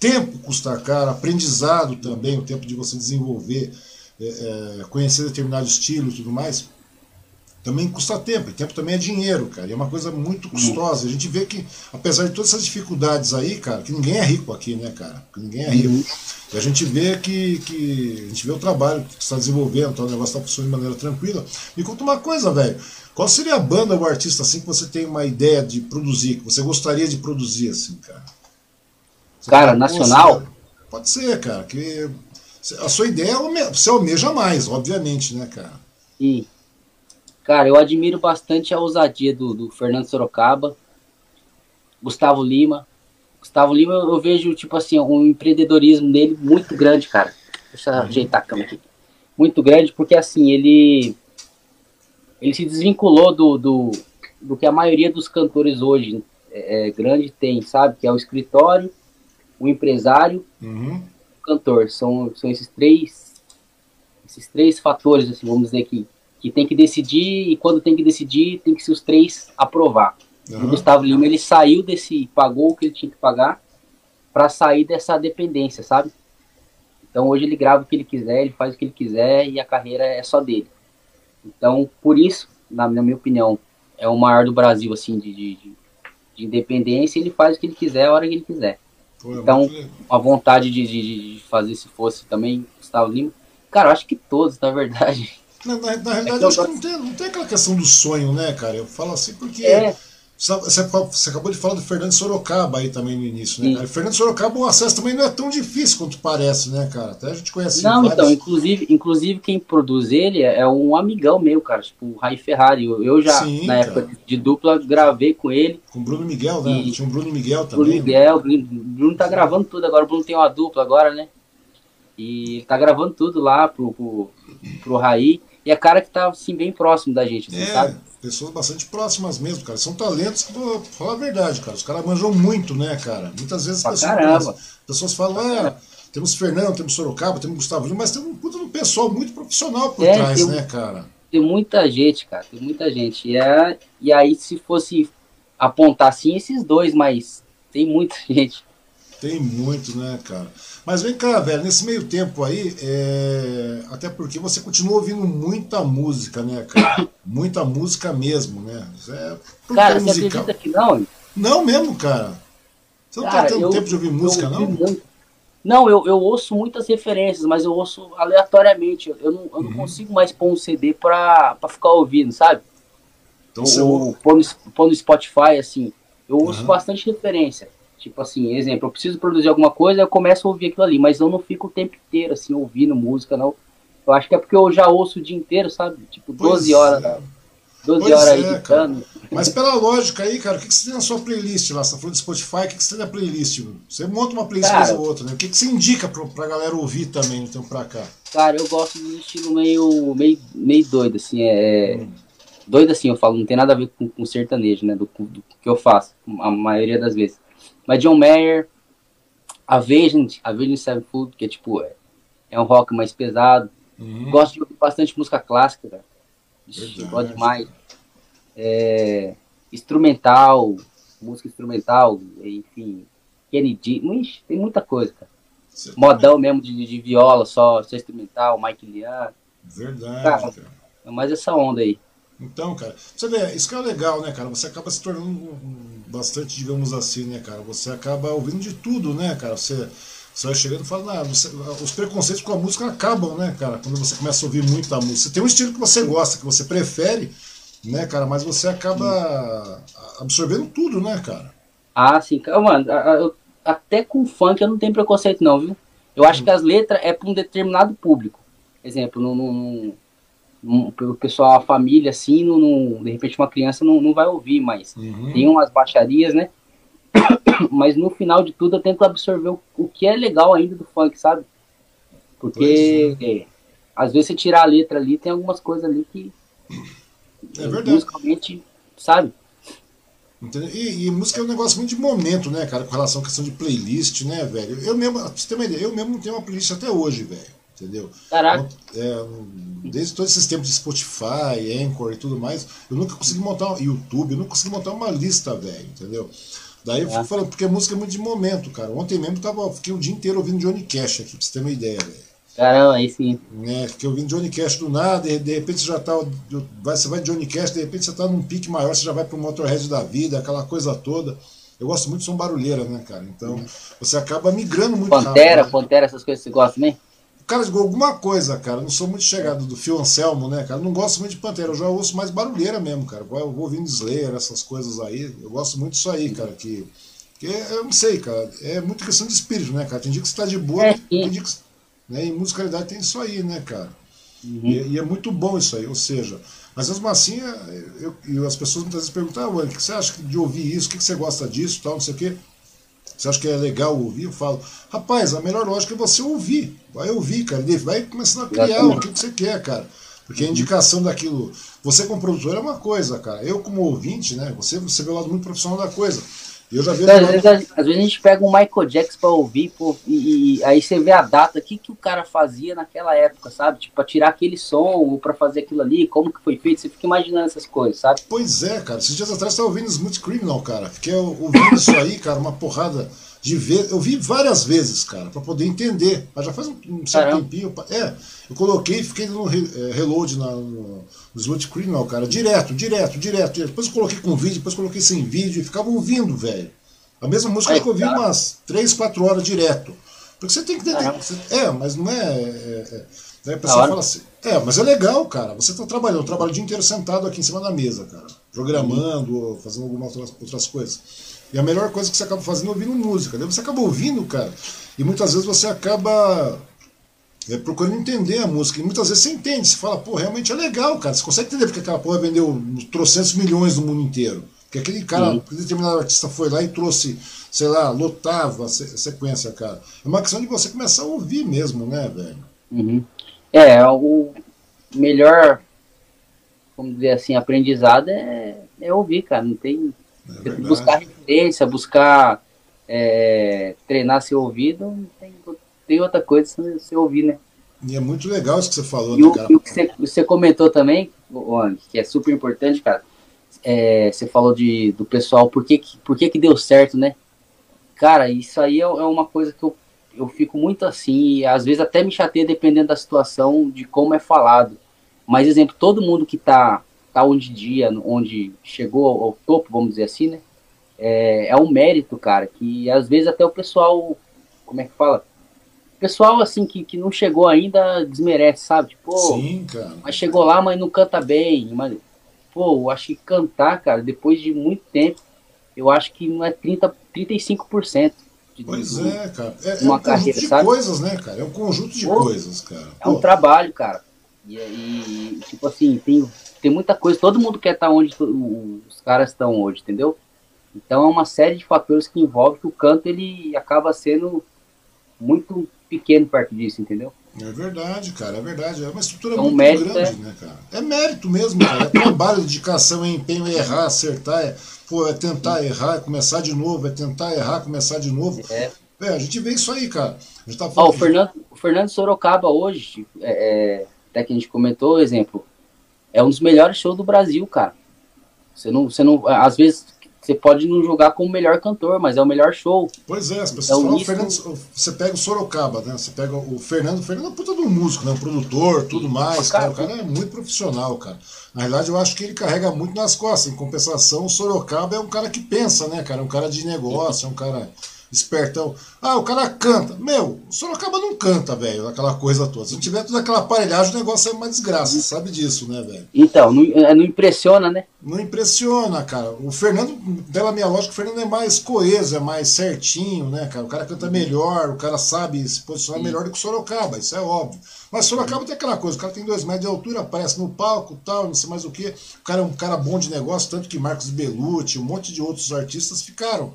tempo custa caro, aprendizado também, o tempo de você desenvolver, é, é, conhecer determinado estilo e tudo mais também custa tempo, e tempo também é dinheiro, cara, e é uma coisa muito custosa. A gente vê que, apesar de todas essas dificuldades aí, cara, que ninguém é rico aqui, né, cara? Que ninguém é rico. Uhum. E a gente vê que, que. A gente vê o trabalho que está desenvolvendo, tá, o negócio está funcionando de maneira tranquila. Me conta uma coisa, velho. Qual seria a banda ou artista assim que você tem uma ideia de produzir, que você gostaria de produzir, assim, cara? Você cara, fala, nacional? Pode ser, cara. Que a sua ideia é você almeja mais, obviamente, né, cara? Sim. Cara, eu admiro bastante a ousadia do, do Fernando Sorocaba, Gustavo Lima. Gustavo Lima, eu vejo, tipo assim, um empreendedorismo dele muito grande, cara. Deixa eu ajeitar a câmera aqui. Muito grande, porque assim, ele ele se desvinculou do, do, do que a maioria dos cantores hoje é, é grande tem, sabe? Que é o escritório, o empresário, uhum. o cantor. São, são esses três esses três fatores, assim, vamos dizer que que tem que decidir e quando tem que decidir tem que ser os três aprovar. Uhum. O Gustavo Lima ele saiu desse, pagou o que ele tinha que pagar para sair dessa dependência, sabe? Então hoje ele grava o que ele quiser, ele faz o que ele quiser e a carreira é só dele. Então por isso, na, na minha opinião, é o maior do Brasil assim de, de, de independência. Ele faz o que ele quiser a hora que ele quiser. Pô, é então a vontade de, de, de fazer se fosse também Gustavo Lima, cara, eu acho que todos, na verdade. Na, na, na realidade, é acho que não tem, não tem aquela questão do sonho, né, cara? Eu falo assim porque. É. Você, você, acabou de falar do Fernando Sorocaba aí também no início, né, cara? Fernando Sorocaba, o acesso também não é tão difícil quanto parece, né, cara? Até a gente conhece Não, vários... então, inclusive, inclusive quem produz ele é um amigão meu, cara, tipo o Rai Ferrari. Eu, eu já, Sim, na cara. época de dupla, gravei com ele. Com o Bruno Miguel, né? E... Tinha um Bruno Miguel também. Bruno Miguel, o Bruno tá gravando tudo agora, o Bruno tem uma dupla agora, né? E ele tá gravando tudo lá pro, pro, pro Raí. E é cara que tá, assim, bem próximo da gente, assim, é, sabe? pessoas bastante próximas mesmo, cara. São talentos que, vou falar a verdade, cara. Os caras manjam muito, né, cara? Muitas vezes as pessoas, pessoas falam, ah, temos Fernando, temos Sorocaba, temos Gustavo Lima, mas tem um puta pessoal muito profissional por é, trás, tem, né, cara? Tem muita gente, cara, tem muita gente. E, é, e aí, se fosse apontar assim, esses dois, mas tem muita gente. Tem muito, né, cara? Mas vem cá, velho, nesse meio tempo aí, é... até porque você continua ouvindo muita música, né, cara? Muita música mesmo, né? É... Cara, você musical. acredita que não? Não mesmo, cara. Você não tá cara, tá tendo eu, tempo de ouvir música, não? Muito. Não, eu, eu ouço muitas referências, mas eu ouço aleatoriamente. Eu não, eu não uhum. consigo mais pôr um CD pra, pra ficar ouvindo, sabe? Então, o, pôr, no, pôr no Spotify, assim, eu ouço uhum. bastante referência. Tipo assim, exemplo, eu preciso produzir alguma coisa, eu começo a ouvir aquilo ali, mas eu não fico o tempo inteiro, assim, ouvindo música, não. Eu acho que é porque eu já ouço o dia inteiro, sabe? Tipo, 12 pois horas. É. 12 pois horas é, editando. Cara. Mas pela lógica aí, cara, o que, que você tem na sua playlist lá? Você tá falando de Spotify, o que, que você tem na playlist? Você monta uma playlist cara, ou outra, né? O que, que você indica pra, pra galera ouvir também no tempo pra cá? Cara, eu gosto de um estilo meio, meio, meio doido, assim, é. Hum. Doido assim, eu falo, não tem nada a ver com, com sertanejo, né? Do, do que eu faço, a maioria das vezes. Mas John Mayer, Avenged, Avenged Sevenfold, que é tipo, é, é um rock mais pesado. Uhum. Gosto de ouvir bastante música clássica, cara. Gosto demais. É, instrumental, música instrumental, enfim. Kennedy, Ixi, tem muita coisa, cara. Modão mesmo de, de, viola, só, só instrumental, Mike Lian. Verdade, cara, cara. É mais essa onda aí. Então, cara, você vê, isso que é legal, né, cara? Você acaba se tornando bastante, digamos assim, né, cara? Você acaba ouvindo de tudo, né, cara? Você, você vai chegando e fala, ah, você, os preconceitos com a música acabam, né, cara? Quando você começa a ouvir muito a música. Você tem um estilo que você gosta, que você prefere, né, cara? Mas você acaba absorvendo tudo, né, cara? Ah, sim. Mano, até com funk eu não tenho preconceito, não, viu? Eu acho hum. que as letras é para um determinado público. Exemplo, não, pelo pessoal, a família, assim, não, não, de repente uma criança não, não vai ouvir, mas uhum. tem umas baixarias, né? mas no final de tudo eu tento absorver o, o que é legal ainda do funk, sabe? Porque é. às vezes você tirar a letra ali, tem algumas coisas ali que é verdade. musicalmente, sabe? E, e, música é um negócio muito de momento, né, cara, com relação à questão de playlist, né, velho? Eu mesmo, pra você ter uma ideia, eu mesmo não tenho uma playlist até hoje, velho entendeu? Caraca. É, desde todos esses tempos de Spotify, Anchor e tudo mais, eu nunca consegui montar YouTube, eu nunca consegui montar uma lista, velho, entendeu? Daí eu fico falando, porque a música é muito de momento, cara. Ontem mesmo tava, fiquei o dia inteiro ouvindo Johnny Cash aqui, pra você ter uma ideia, velho. Caramba, aí sim. É, fiquei ouvindo Johnny Cash do nada, de, de repente você já tá. Você vai de Johnny Cash, de repente você tá num pique maior, você já vai pro Motorhead da vida, aquela coisa toda. Eu gosto muito de som barulheira, né, cara? Então, uhum. você acaba migrando muito Pantera, rápido. Né? Pantera, essas coisas você gosta também? Cara, de alguma coisa, cara. Não sou muito chegado do Phil Anselmo, né, cara? Não gosto muito de Pantera. Eu já ouço mais barulheira mesmo, cara. Eu vou ouvindo Slayer, essas coisas aí. Eu gosto muito disso aí, cara. Que, que eu não sei, cara. É muito questão de espírito, né, cara? Tem dia que você tá de boa, é, tem dia que. Né, em musicalidade tem isso aí, né, cara? Uhum. E, e, é muito bom isso aí, ou seja, mas mesmo assim, eu, eu, as pessoas muitas vezes perguntam, ah, o que você acha de ouvir isso, o que você gosta disso, tal, não sei o quê. Você acha que é legal ouvir? Eu falo, rapaz, a melhor lógica é você ouvir. Vai ouvir, cara. Vai começando a criar o que você quer, cara. Porque a indicação daquilo. Você como produtor é uma coisa, cara. Eu como ouvinte, né? Você, você vê o lado muito profissional da coisa. Eu já vi. Então, às, vezes, às, vezes, a gente pega um Michael Jackson pra ouvir, pô, e, e, aí você vê a data, o que, que o cara fazia naquela época, sabe? Tipo, pra tirar aquele som, ou pra fazer aquilo ali, como que foi feito, você fica imaginando essas coisas, sabe? Pois é, cara. Esses dias atrás eu tava ouvindo Smooth Criminal, cara. Fiquei ouvindo isso aí, cara, uma porrada de ver. Eu vi várias vezes, cara, para poder entender. Mas já faz um, um certo Caramba. tempinho. É, eu coloquei e fiquei dando é, reload na, no, Smooth Criminal, cara, direto, direto, direto, direto. Depois eu coloquei com vídeo, depois coloquei sem vídeo e ficava ouvindo, velho. A mesma música que eu ouvi umas 3, 4 horas direto. Porque você tem que entender. É, mas não é. é, é Daí a pessoa fala assim, é, mas é legal, cara. Você está trabalhando, eu trabalho o dia inteiro sentado aqui em cima da mesa, cara. Programando, uhum. fazendo algumas outras, outras coisas. E a melhor coisa que você acaba fazendo é ouvindo música. Daí você acaba ouvindo, cara, e muitas vezes você acaba é, procurando entender a música. E muitas vezes você entende, você fala, pô, realmente é legal, cara. Você consegue entender porque aquela porra vendeu trocentos milhões no mundo inteiro. Porque aquele cara, uhum. determinado artista foi lá e trouxe, sei lá, lotava a sequência, cara. É uma questão de você começar a ouvir mesmo, né, velho? Uhum. É, o melhor, vamos dizer assim, aprendizado é, é ouvir, cara. Não tem é buscar referência, buscar é, treinar seu ouvido, tem, tem outra coisa se você ouvir, né? E é muito legal isso que você falou, e né, cara? E o que você, você comentou também, Wang, que é super importante, cara. É, você falou de, do pessoal, por que, por que, que deu certo, né? Cara, isso aí é, é uma coisa que eu, eu fico muito assim, e às vezes até me chateia dependendo da situação, de como é falado. Mas, exemplo, todo mundo que tá tá onde dia, onde chegou ao topo, vamos dizer assim, né? É, é um mérito, cara, que às vezes até o pessoal, como é que fala? Pessoal, assim, que, que não chegou ainda desmerece, sabe? Tipo, Sim, cara. Mas chegou lá, mas não canta bem. Mas, pô, eu acho que cantar, cara, depois de muito tempo, eu acho que não é 30, 35%. De, pois é, cara. É, uma é um carreira, conjunto de sabe? coisas, né, cara? É um conjunto de pô, coisas, cara. É um trabalho, cara. E, e, tipo assim, tem tem muita coisa, todo mundo quer estar onde os caras estão hoje, entendeu? Então é uma série de fatores que envolve que o canto ele acaba sendo muito pequeno perto disso, entendeu? É verdade, cara, é verdade. É uma estrutura então, muito grande, é... né, cara? É mérito mesmo, cara. É trabalho, dedicação, é empenho, é errar, acertar, é, pô, é tentar Sim. errar, é começar de novo, é tentar errar, começar de novo. É. é a gente vê isso aí, cara. A gente tá falando oh, o, Fernando, o Fernando Sorocaba hoje, é, é, até que a gente comentou, exemplo, é um dos melhores shows do Brasil, cara. Você não, você não, às vezes você pode não julgar como o melhor cantor, mas é o melhor show. Pois é, as pessoas então, falam, isso... Fernando, você pega o Sorocaba, né? Você pega o Fernando, o Fernando é puta de um músico, né? Um produtor, tudo mais, cara, o cara é muito profissional, cara. Na realidade, eu acho que ele carrega muito nas costas. Em compensação, o Sorocaba é um cara que pensa, né, cara? É um cara de negócio, é um cara espertão. Ah, o cara canta. Meu, o Sorocaba não canta, velho, aquela coisa toda. Se não tiver toda aquela aparelhagem, o negócio é uma desgraça. Você sabe disso, né, velho? Então, não, é, não, impressiona, né? Não impressiona, cara. O Fernando, pela minha lógica, o Fernando é mais coeso, é mais certinho, né, cara? O cara canta melhor, o cara sabe se posicionar Sim. melhor do que o Sorocaba, isso é óbvio. Mas Sorocaba tem aquela coisa, o cara tem dois metros de altura, aparece no palco tal, não sei mais o que. O cara é um cara bom de negócio, tanto que Marcos Bellucci, um monte de outros artistas ficaram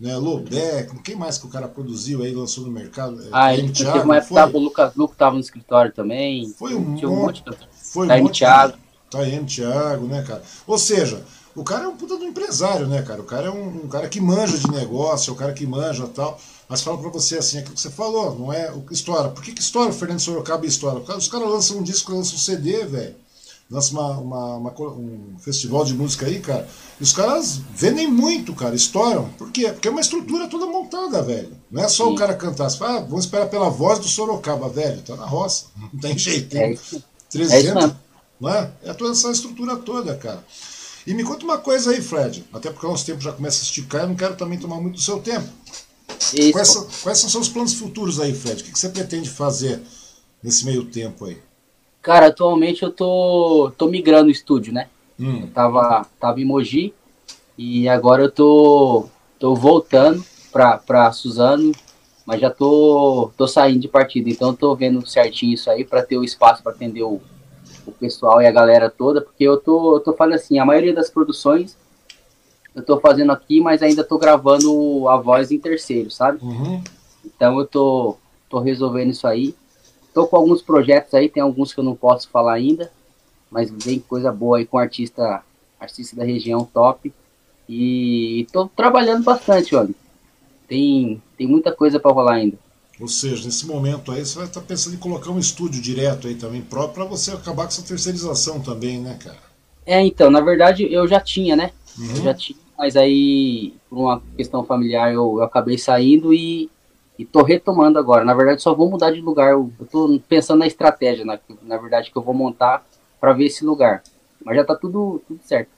né? Lobeck, quem mais que o cara produziu aí, lançou no mercado? É, ah, ele Thiago, teve uma época tava, o Lucas Luco tava no escritório também. Foi um, monte, um monte de... Foi um monte Thiago. Taime Thiago, né, cara? Ou seja, o cara é um puta do empresário, né, cara? O cara é um, um cara que manja de negócio, é um cara que manja tal. Mas falo pra você assim, aquilo que você falou, não é o que estoura. Por que, que estoura o Fernando Sorocaba e estoura? Os caras lançam um disco, lançam um CD, velho lança uma, uma, uma, um festival de música aí, cara, e os caras vendem muito, cara, estouram. Por quê? Porque é uma estrutura toda montada, velho. Não é só Sim. o cara cantar, você fala, ah, vamos esperar pela voz do Sorocaba, velho, tá na roça, não tem jeito. É 300, é não é? É toda essa estrutura toda, cara. E me conta uma coisa aí, Fred, até porque o nosso tempo já começa a esticar, eu não quero também tomar muito do seu tempo. Quais são, quais são seus planos futuros aí, Fred? O que você pretende fazer nesse meio tempo aí? Cara, atualmente eu tô, tô migrando o estúdio, né? Hum. Eu tava, tava em Mogi e agora eu tô, tô voltando pra, pra Suzano, Mas já tô, tô saindo de partida, então tô vendo certinho isso aí para ter o espaço para atender o, o pessoal e a galera toda, porque eu tô, eu tô falando assim, a maioria das produções eu tô fazendo aqui, mas ainda tô gravando a voz em terceiro, sabe? Uhum. Então eu tô, tô resolvendo isso aí. Tô com alguns projetos aí, tem alguns que eu não posso falar ainda, mas vem coisa boa aí com artista, artista da região top. E tô trabalhando bastante, olha. Tem, tem muita coisa para rolar ainda. Ou seja, nesse momento aí você vai estar tá pensando em colocar um estúdio direto aí também próprio para você acabar com essa terceirização também, né, cara? É, então, na verdade eu já tinha, né? Uhum. Eu já tinha, mas aí, por uma questão familiar, eu, eu acabei saindo e, e tô retomando agora. Na verdade, só vou mudar de lugar. Eu, tô pensando na estratégia, na, na verdade, que eu vou montar para ver esse lugar. Mas já tá tudo, tudo certo.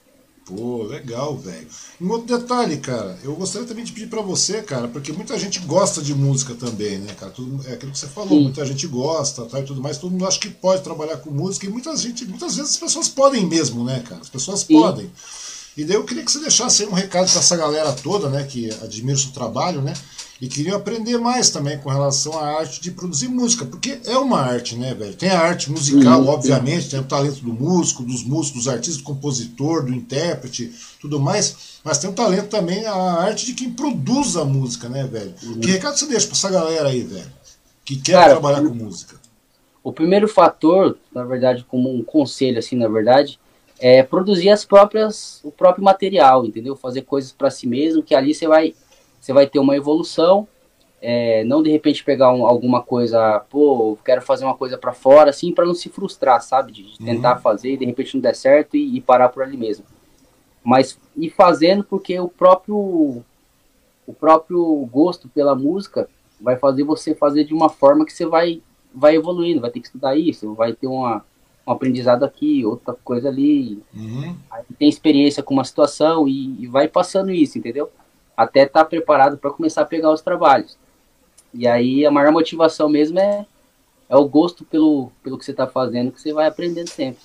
Pô, legal, velho. Um outro detalhe, cara, eu gostaria também de pedir para você, cara, porque muita gente gosta de música também, né, cara? Tudo, é aquilo que você falou, Sim. muita gente gosta, tá, e tudo mais, todo mundo acha que pode trabalhar com música, e muita gente, muitas vezes as pessoas podem mesmo, né, cara? As pessoas Sim. podem. E daí eu queria que você deixasse aí um recado para essa galera toda, né, que admira o seu trabalho, né, e queria aprender mais também com relação à arte de produzir música, porque é uma arte, né, velho? Tem a arte musical, uhum. obviamente, tem o talento do músico, dos músicos, dos artistas, do compositor, do intérprete, tudo mais, mas tem o talento também, a arte de quem produz a música, né, velho? Uhum. Que recado você deixa para essa galera aí, velho, que quer Cara, trabalhar com música? O primeiro fator, na verdade, como um conselho, assim, na verdade, é produzir as próprias, o próprio material, entendeu? Fazer coisas para si mesmo, que ali você vai, você vai ter uma evolução. É, não de repente pegar um, alguma coisa, pô, quero fazer uma coisa para fora, assim, para não se frustrar, sabe? De, de tentar uhum. fazer e de repente não der certo e, e, parar por ali mesmo. Mas ir fazendo porque o próprio, o próprio gosto pela música vai fazer você fazer de uma forma que você vai, vai evoluindo, vai ter que estudar isso, vai ter uma, um aprendizado aqui, outra coisa ali. Uhum. Aí tem experiência com uma situação e, e vai passando isso, entendeu? Até estar tá preparado para começar a pegar os trabalhos. E aí a maior motivação mesmo é, é o gosto pelo, pelo que você está fazendo, que você vai aprendendo sempre.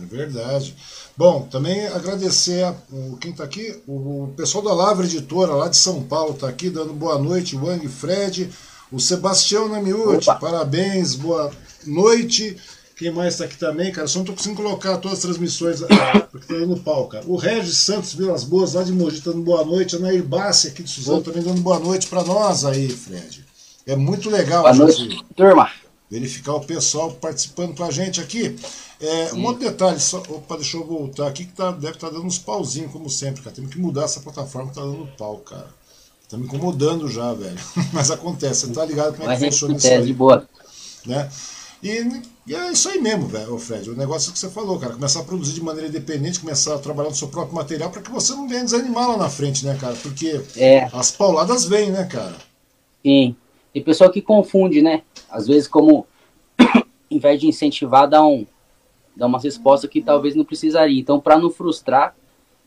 É verdade. Bom, também agradecer a, o, quem está aqui, o, o, pessoal da Lavra Editora lá de São Paulo está aqui dando boa noite, Wang Fred, o Sebastião Namiuti, parabéns, boa noite. Quem mais está aqui também, cara? Só não tô conseguindo colocar todas as transmissões ah, porque tá dando pau, cara. O Regis Santos Vilas Boas, lá de Mogi, tá dando boa noite. A Nair Bassi, aqui de Suzano, também dando boa noite para nós aí, Fred. É muito legal boa noite, turma. verificar o pessoal participando com a gente aqui. É, um outro detalhe, só, opa, deixa eu voltar aqui, que tá, deve estar tá dando uns pauzinhos, como sempre, cara. Temos que mudar essa plataforma que tá dando pau, cara. Tá me incomodando já, velho. Mas acontece, você tá ligado como é que funciona isso aí. de boa. Né? E, e, é isso aí mesmo, velho, Fred. O negócio que você falou, cara. Começar a produzir de maneira independente, começar a trabalhar no seu próprio material para que você não venha desanimar lá na frente, né, cara? Porque é. as pauladas vêm, né, cara? Sim. Tem pessoa que confunde, né? Às vezes, como em vez de incentivar, dá, um, dá uma resposta que talvez não precisaria. Então, para não frustrar,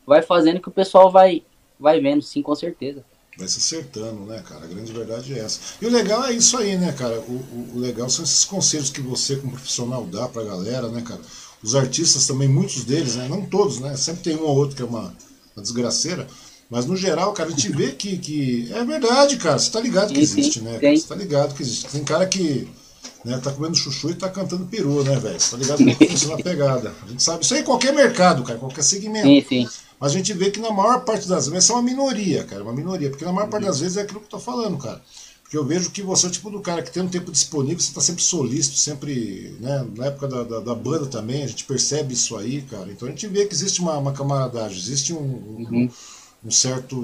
vai fazendo que o pessoal vai, vai vendo, sim, com certeza vai se acertando, né, cara? A grande verdade é essa. E o legal é isso aí, né, cara? O, o, o legal são esses conselhos que você, como profissional, dá pra galera, né, cara? Os artistas também, muitos deles, né? Não todos, né? Sempre tem um ou outro que é uma, uma desgraceira. Mas no geral, cara, a gente vê que, que é verdade, cara. Você tá ligado que existe, né? Cara? Você tá ligado que existe. Tem cara que né, tá comendo chuchu e tá cantando peru, né, velho? Você tá ligado funciona a pegada. A gente sabe. Isso aí em qualquer mercado, cara, qualquer segmento. Sim, sim. Mas a gente vê que na maior parte das vezes é uma minoria, cara, uma minoria. Porque na maior parte das vezes é aquilo que eu tô falando, cara. Porque eu vejo que você é o tipo do cara que tem um tempo disponível, você está sempre solícito, sempre, né, na época da, da, da, banda também, a gente percebe isso aí, cara. Então a gente vê que existe uma, uma camaradagem, existe um, uhum. um, certo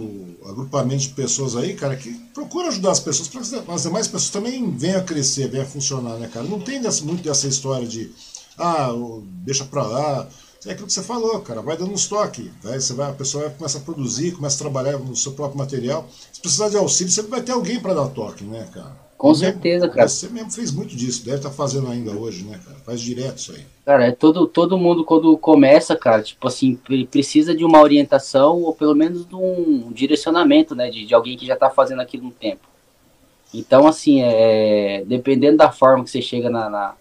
agrupamento de pessoas aí, cara, que procura ajudar as pessoas, para que as demais pessoas também venham a crescer, venham a funcionar, né, cara? Não tem dessa, muito dessa história de, ah, deixa pra lá, é aquilo que você falou, cara, vai dando um estoque. Vai, você vai, a pessoa vai começar a produzir, começa a trabalhar no seu próprio material. Se precisar de auxílio, sempre vai ter alguém para dar toque, né, cara? Com você certeza, cara. Você mesmo fez muito disso, deve estar tá fazendo ainda hoje, né, cara? Faz direto isso aí. Cara, é todo, todo mundo quando começa, cara, tipo assim, precisa de uma orientação ou pelo menos de um direcionamento, né, de, de alguém que já está fazendo aquilo um tempo. Então, assim, é, dependendo da forma que você chega na, na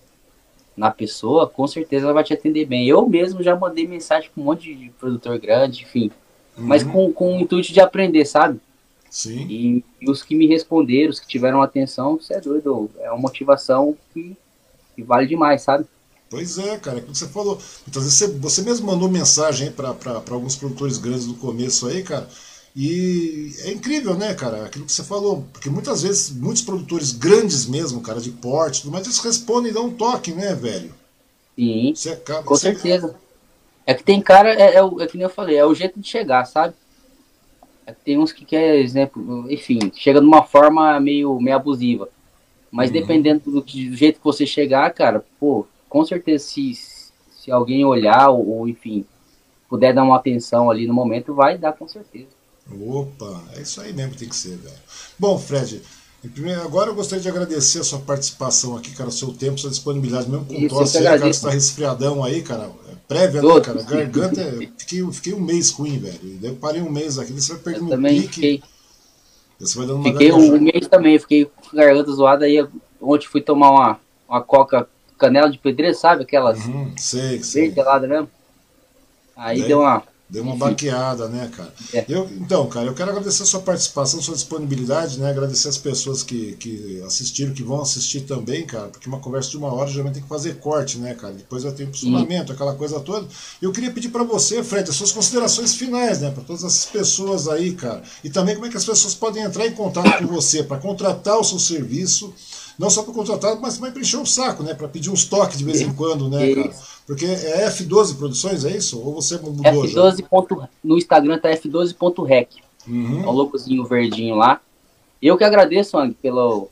na pessoa, com certeza ela vai te atender bem. Eu mesmo já mandei mensagem com um monte de produtor grande, enfim. Uhum. Mas com, com o intuito de aprender, sabe? Sim. E, e, os que me responderam, os que tiveram atenção, você é doido. É uma motivação que, que vale demais, sabe? Pois é, cara, é como você falou. Então, você, você mesmo mandou mensagem para alguns produtores grandes no começo aí, cara. E é incrível, né, cara? Aquilo que você falou. Porque muitas vezes, muitos produtores grandes mesmo, cara, de porte, mas eles respondem e dão um toque, né, velho? Sim. Você acaba, com você certeza. É que tem cara, é, é, é, que nem eu falei, é o jeito de chegar, sabe? É que tem uns que quer, exemplo, enfim, chega de uma forma meio, meio abusiva. Mas uhum. dependendo do, do, jeito que você chegar, cara, pô, com certeza se, se alguém olhar ou, ou, enfim, puder dar uma atenção ali no momento, vai dar com certeza. Opa, é isso aí mesmo que tem que ser, velho. Bom, Fred, primeiro, agora eu gostaria de agradecer a sua participação aqui, cara, o seu tempo, sua disponibilidade, mesmo com isso, tosse aí, cara, você tá resfriadão aí, cara. É prévia, né, cara? Garganta, fiquei, fiquei um mês ruim, velho. Daí eu parei um mês aqui, você vai perdendo o pique. Fiquei, você vai dando uma fiquei um mês também, fiquei com garganta zoada aí. Ontem fui tomar uma, uma coca canela de pedreiro, sabe? Aquelas uhum, sei, sei. gelada mesmo. Aí deu uma Deu uma baqueada, né, cara? É. Eu, então, cara, eu quero agradecer a sua participação, a sua disponibilidade, né? Agradecer as pessoas que, que assistiram, que vão assistir também, cara, porque uma conversa de uma hora geralmente tem que fazer corte, né, cara? Depois vai ter impulsionamento, aquela coisa toda. Eu queria pedir para você, Fred, as suas considerações finais, né, para todas essas pessoas aí, cara. E também como é que as pessoas podem entrar em contato com você para contratar o seu serviço não só para contratar, mas também para encher o saco, né? Para pedir uns toques de vez em quando, né, cara? Porque é F12 Produções, é isso? Ou você mudou F12. Ponto, no Instagram tá F12.rec. Uhum. É um logozinho verdinho lá. Eu que agradeço, Ang, pelo,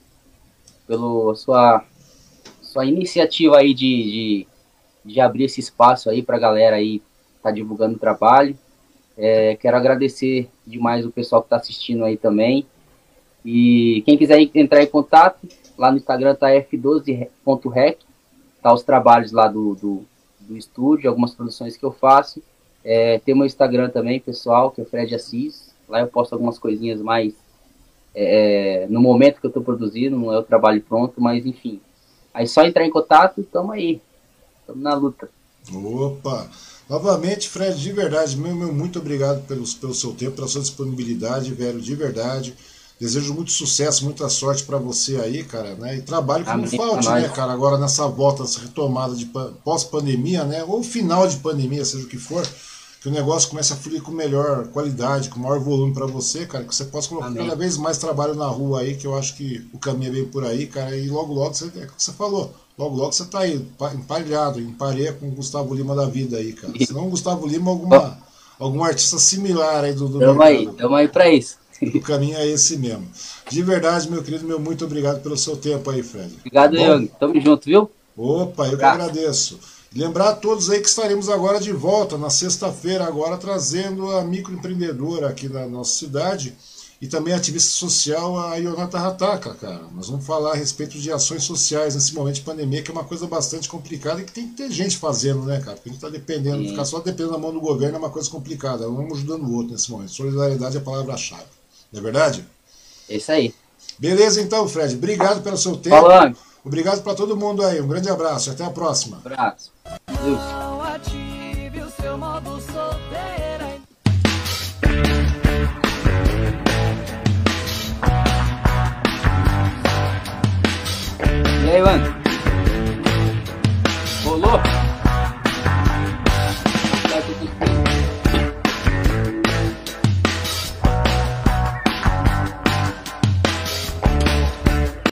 pelo sua, sua iniciativa aí de, de, de abrir esse espaço aí para a galera aí tá divulgando o trabalho. É, quero agradecer demais o pessoal que está assistindo aí também. E quem quiser entrar em contato, lá no Instagram tá f12.rec, tá os trabalhos lá do, do, do estúdio, algumas produções que eu faço. É, tem meu Instagram também, pessoal, que é Fred Assis. Lá eu posto algumas coisinhas mais é, no momento que eu estou produzindo, não é o trabalho pronto, mas enfim. Aí só entrar em contato, tamo aí. Tamo na luta. Opa! Novamente, Fred, de verdade, meu, meu muito obrigado pelo, pelo seu tempo, pela sua disponibilidade, velho, de verdade. Desejo muito sucesso, muita sorte para você aí, cara, né? E trabalho que Amém, não falte, né, cara? Agora nessa volta, essa retomada de pós-pandemia, né? Ou final de pandemia, seja o que for, que o negócio comece a fluir com melhor qualidade, com maior volume para você, cara, que você possa colocar Amém. cada vez mais trabalho na rua aí, que eu acho que o caminho é bem por aí, cara, e logo logo você, é o que você falou, logo logo você tá aí, empalhado, em parede com o Gustavo Lima da vida aí, cara. Se não Gustavo Lima, alguma, algum artista similar aí do, do Tamo mercado. aí, tamo aí pra isso. O caminho é esse mesmo. De verdade, meu querido, meu muito obrigado pelo seu tempo aí, Fred. Obrigado, Young. Tamo junto, viu? Opa, eu que agradeço. Lembrar a todos aí que estaremos agora de volta na sexta-feira, agora trazendo a microempreendedora aqui na nossa cidade e também a ativista social, a Ionata Hataka, cara. Nós vamos falar a respeito de ações sociais nesse momento de pandemia, que é uma coisa bastante complicada e que tem que ter gente fazendo, né, cara? Porque a gente está dependendo, Sim. ficar só dependendo da mão do governo é uma coisa complicada. Um ajudando o outro nesse momento. Solidariedade é a palavra-chave. Não é verdade? É isso aí. Beleza, então, Fred. Obrigado pelo seu tempo. Falando. Obrigado para todo mundo aí. Um grande abraço. Até a próxima. Um abraço. Deus. E aí, mano? Rolou?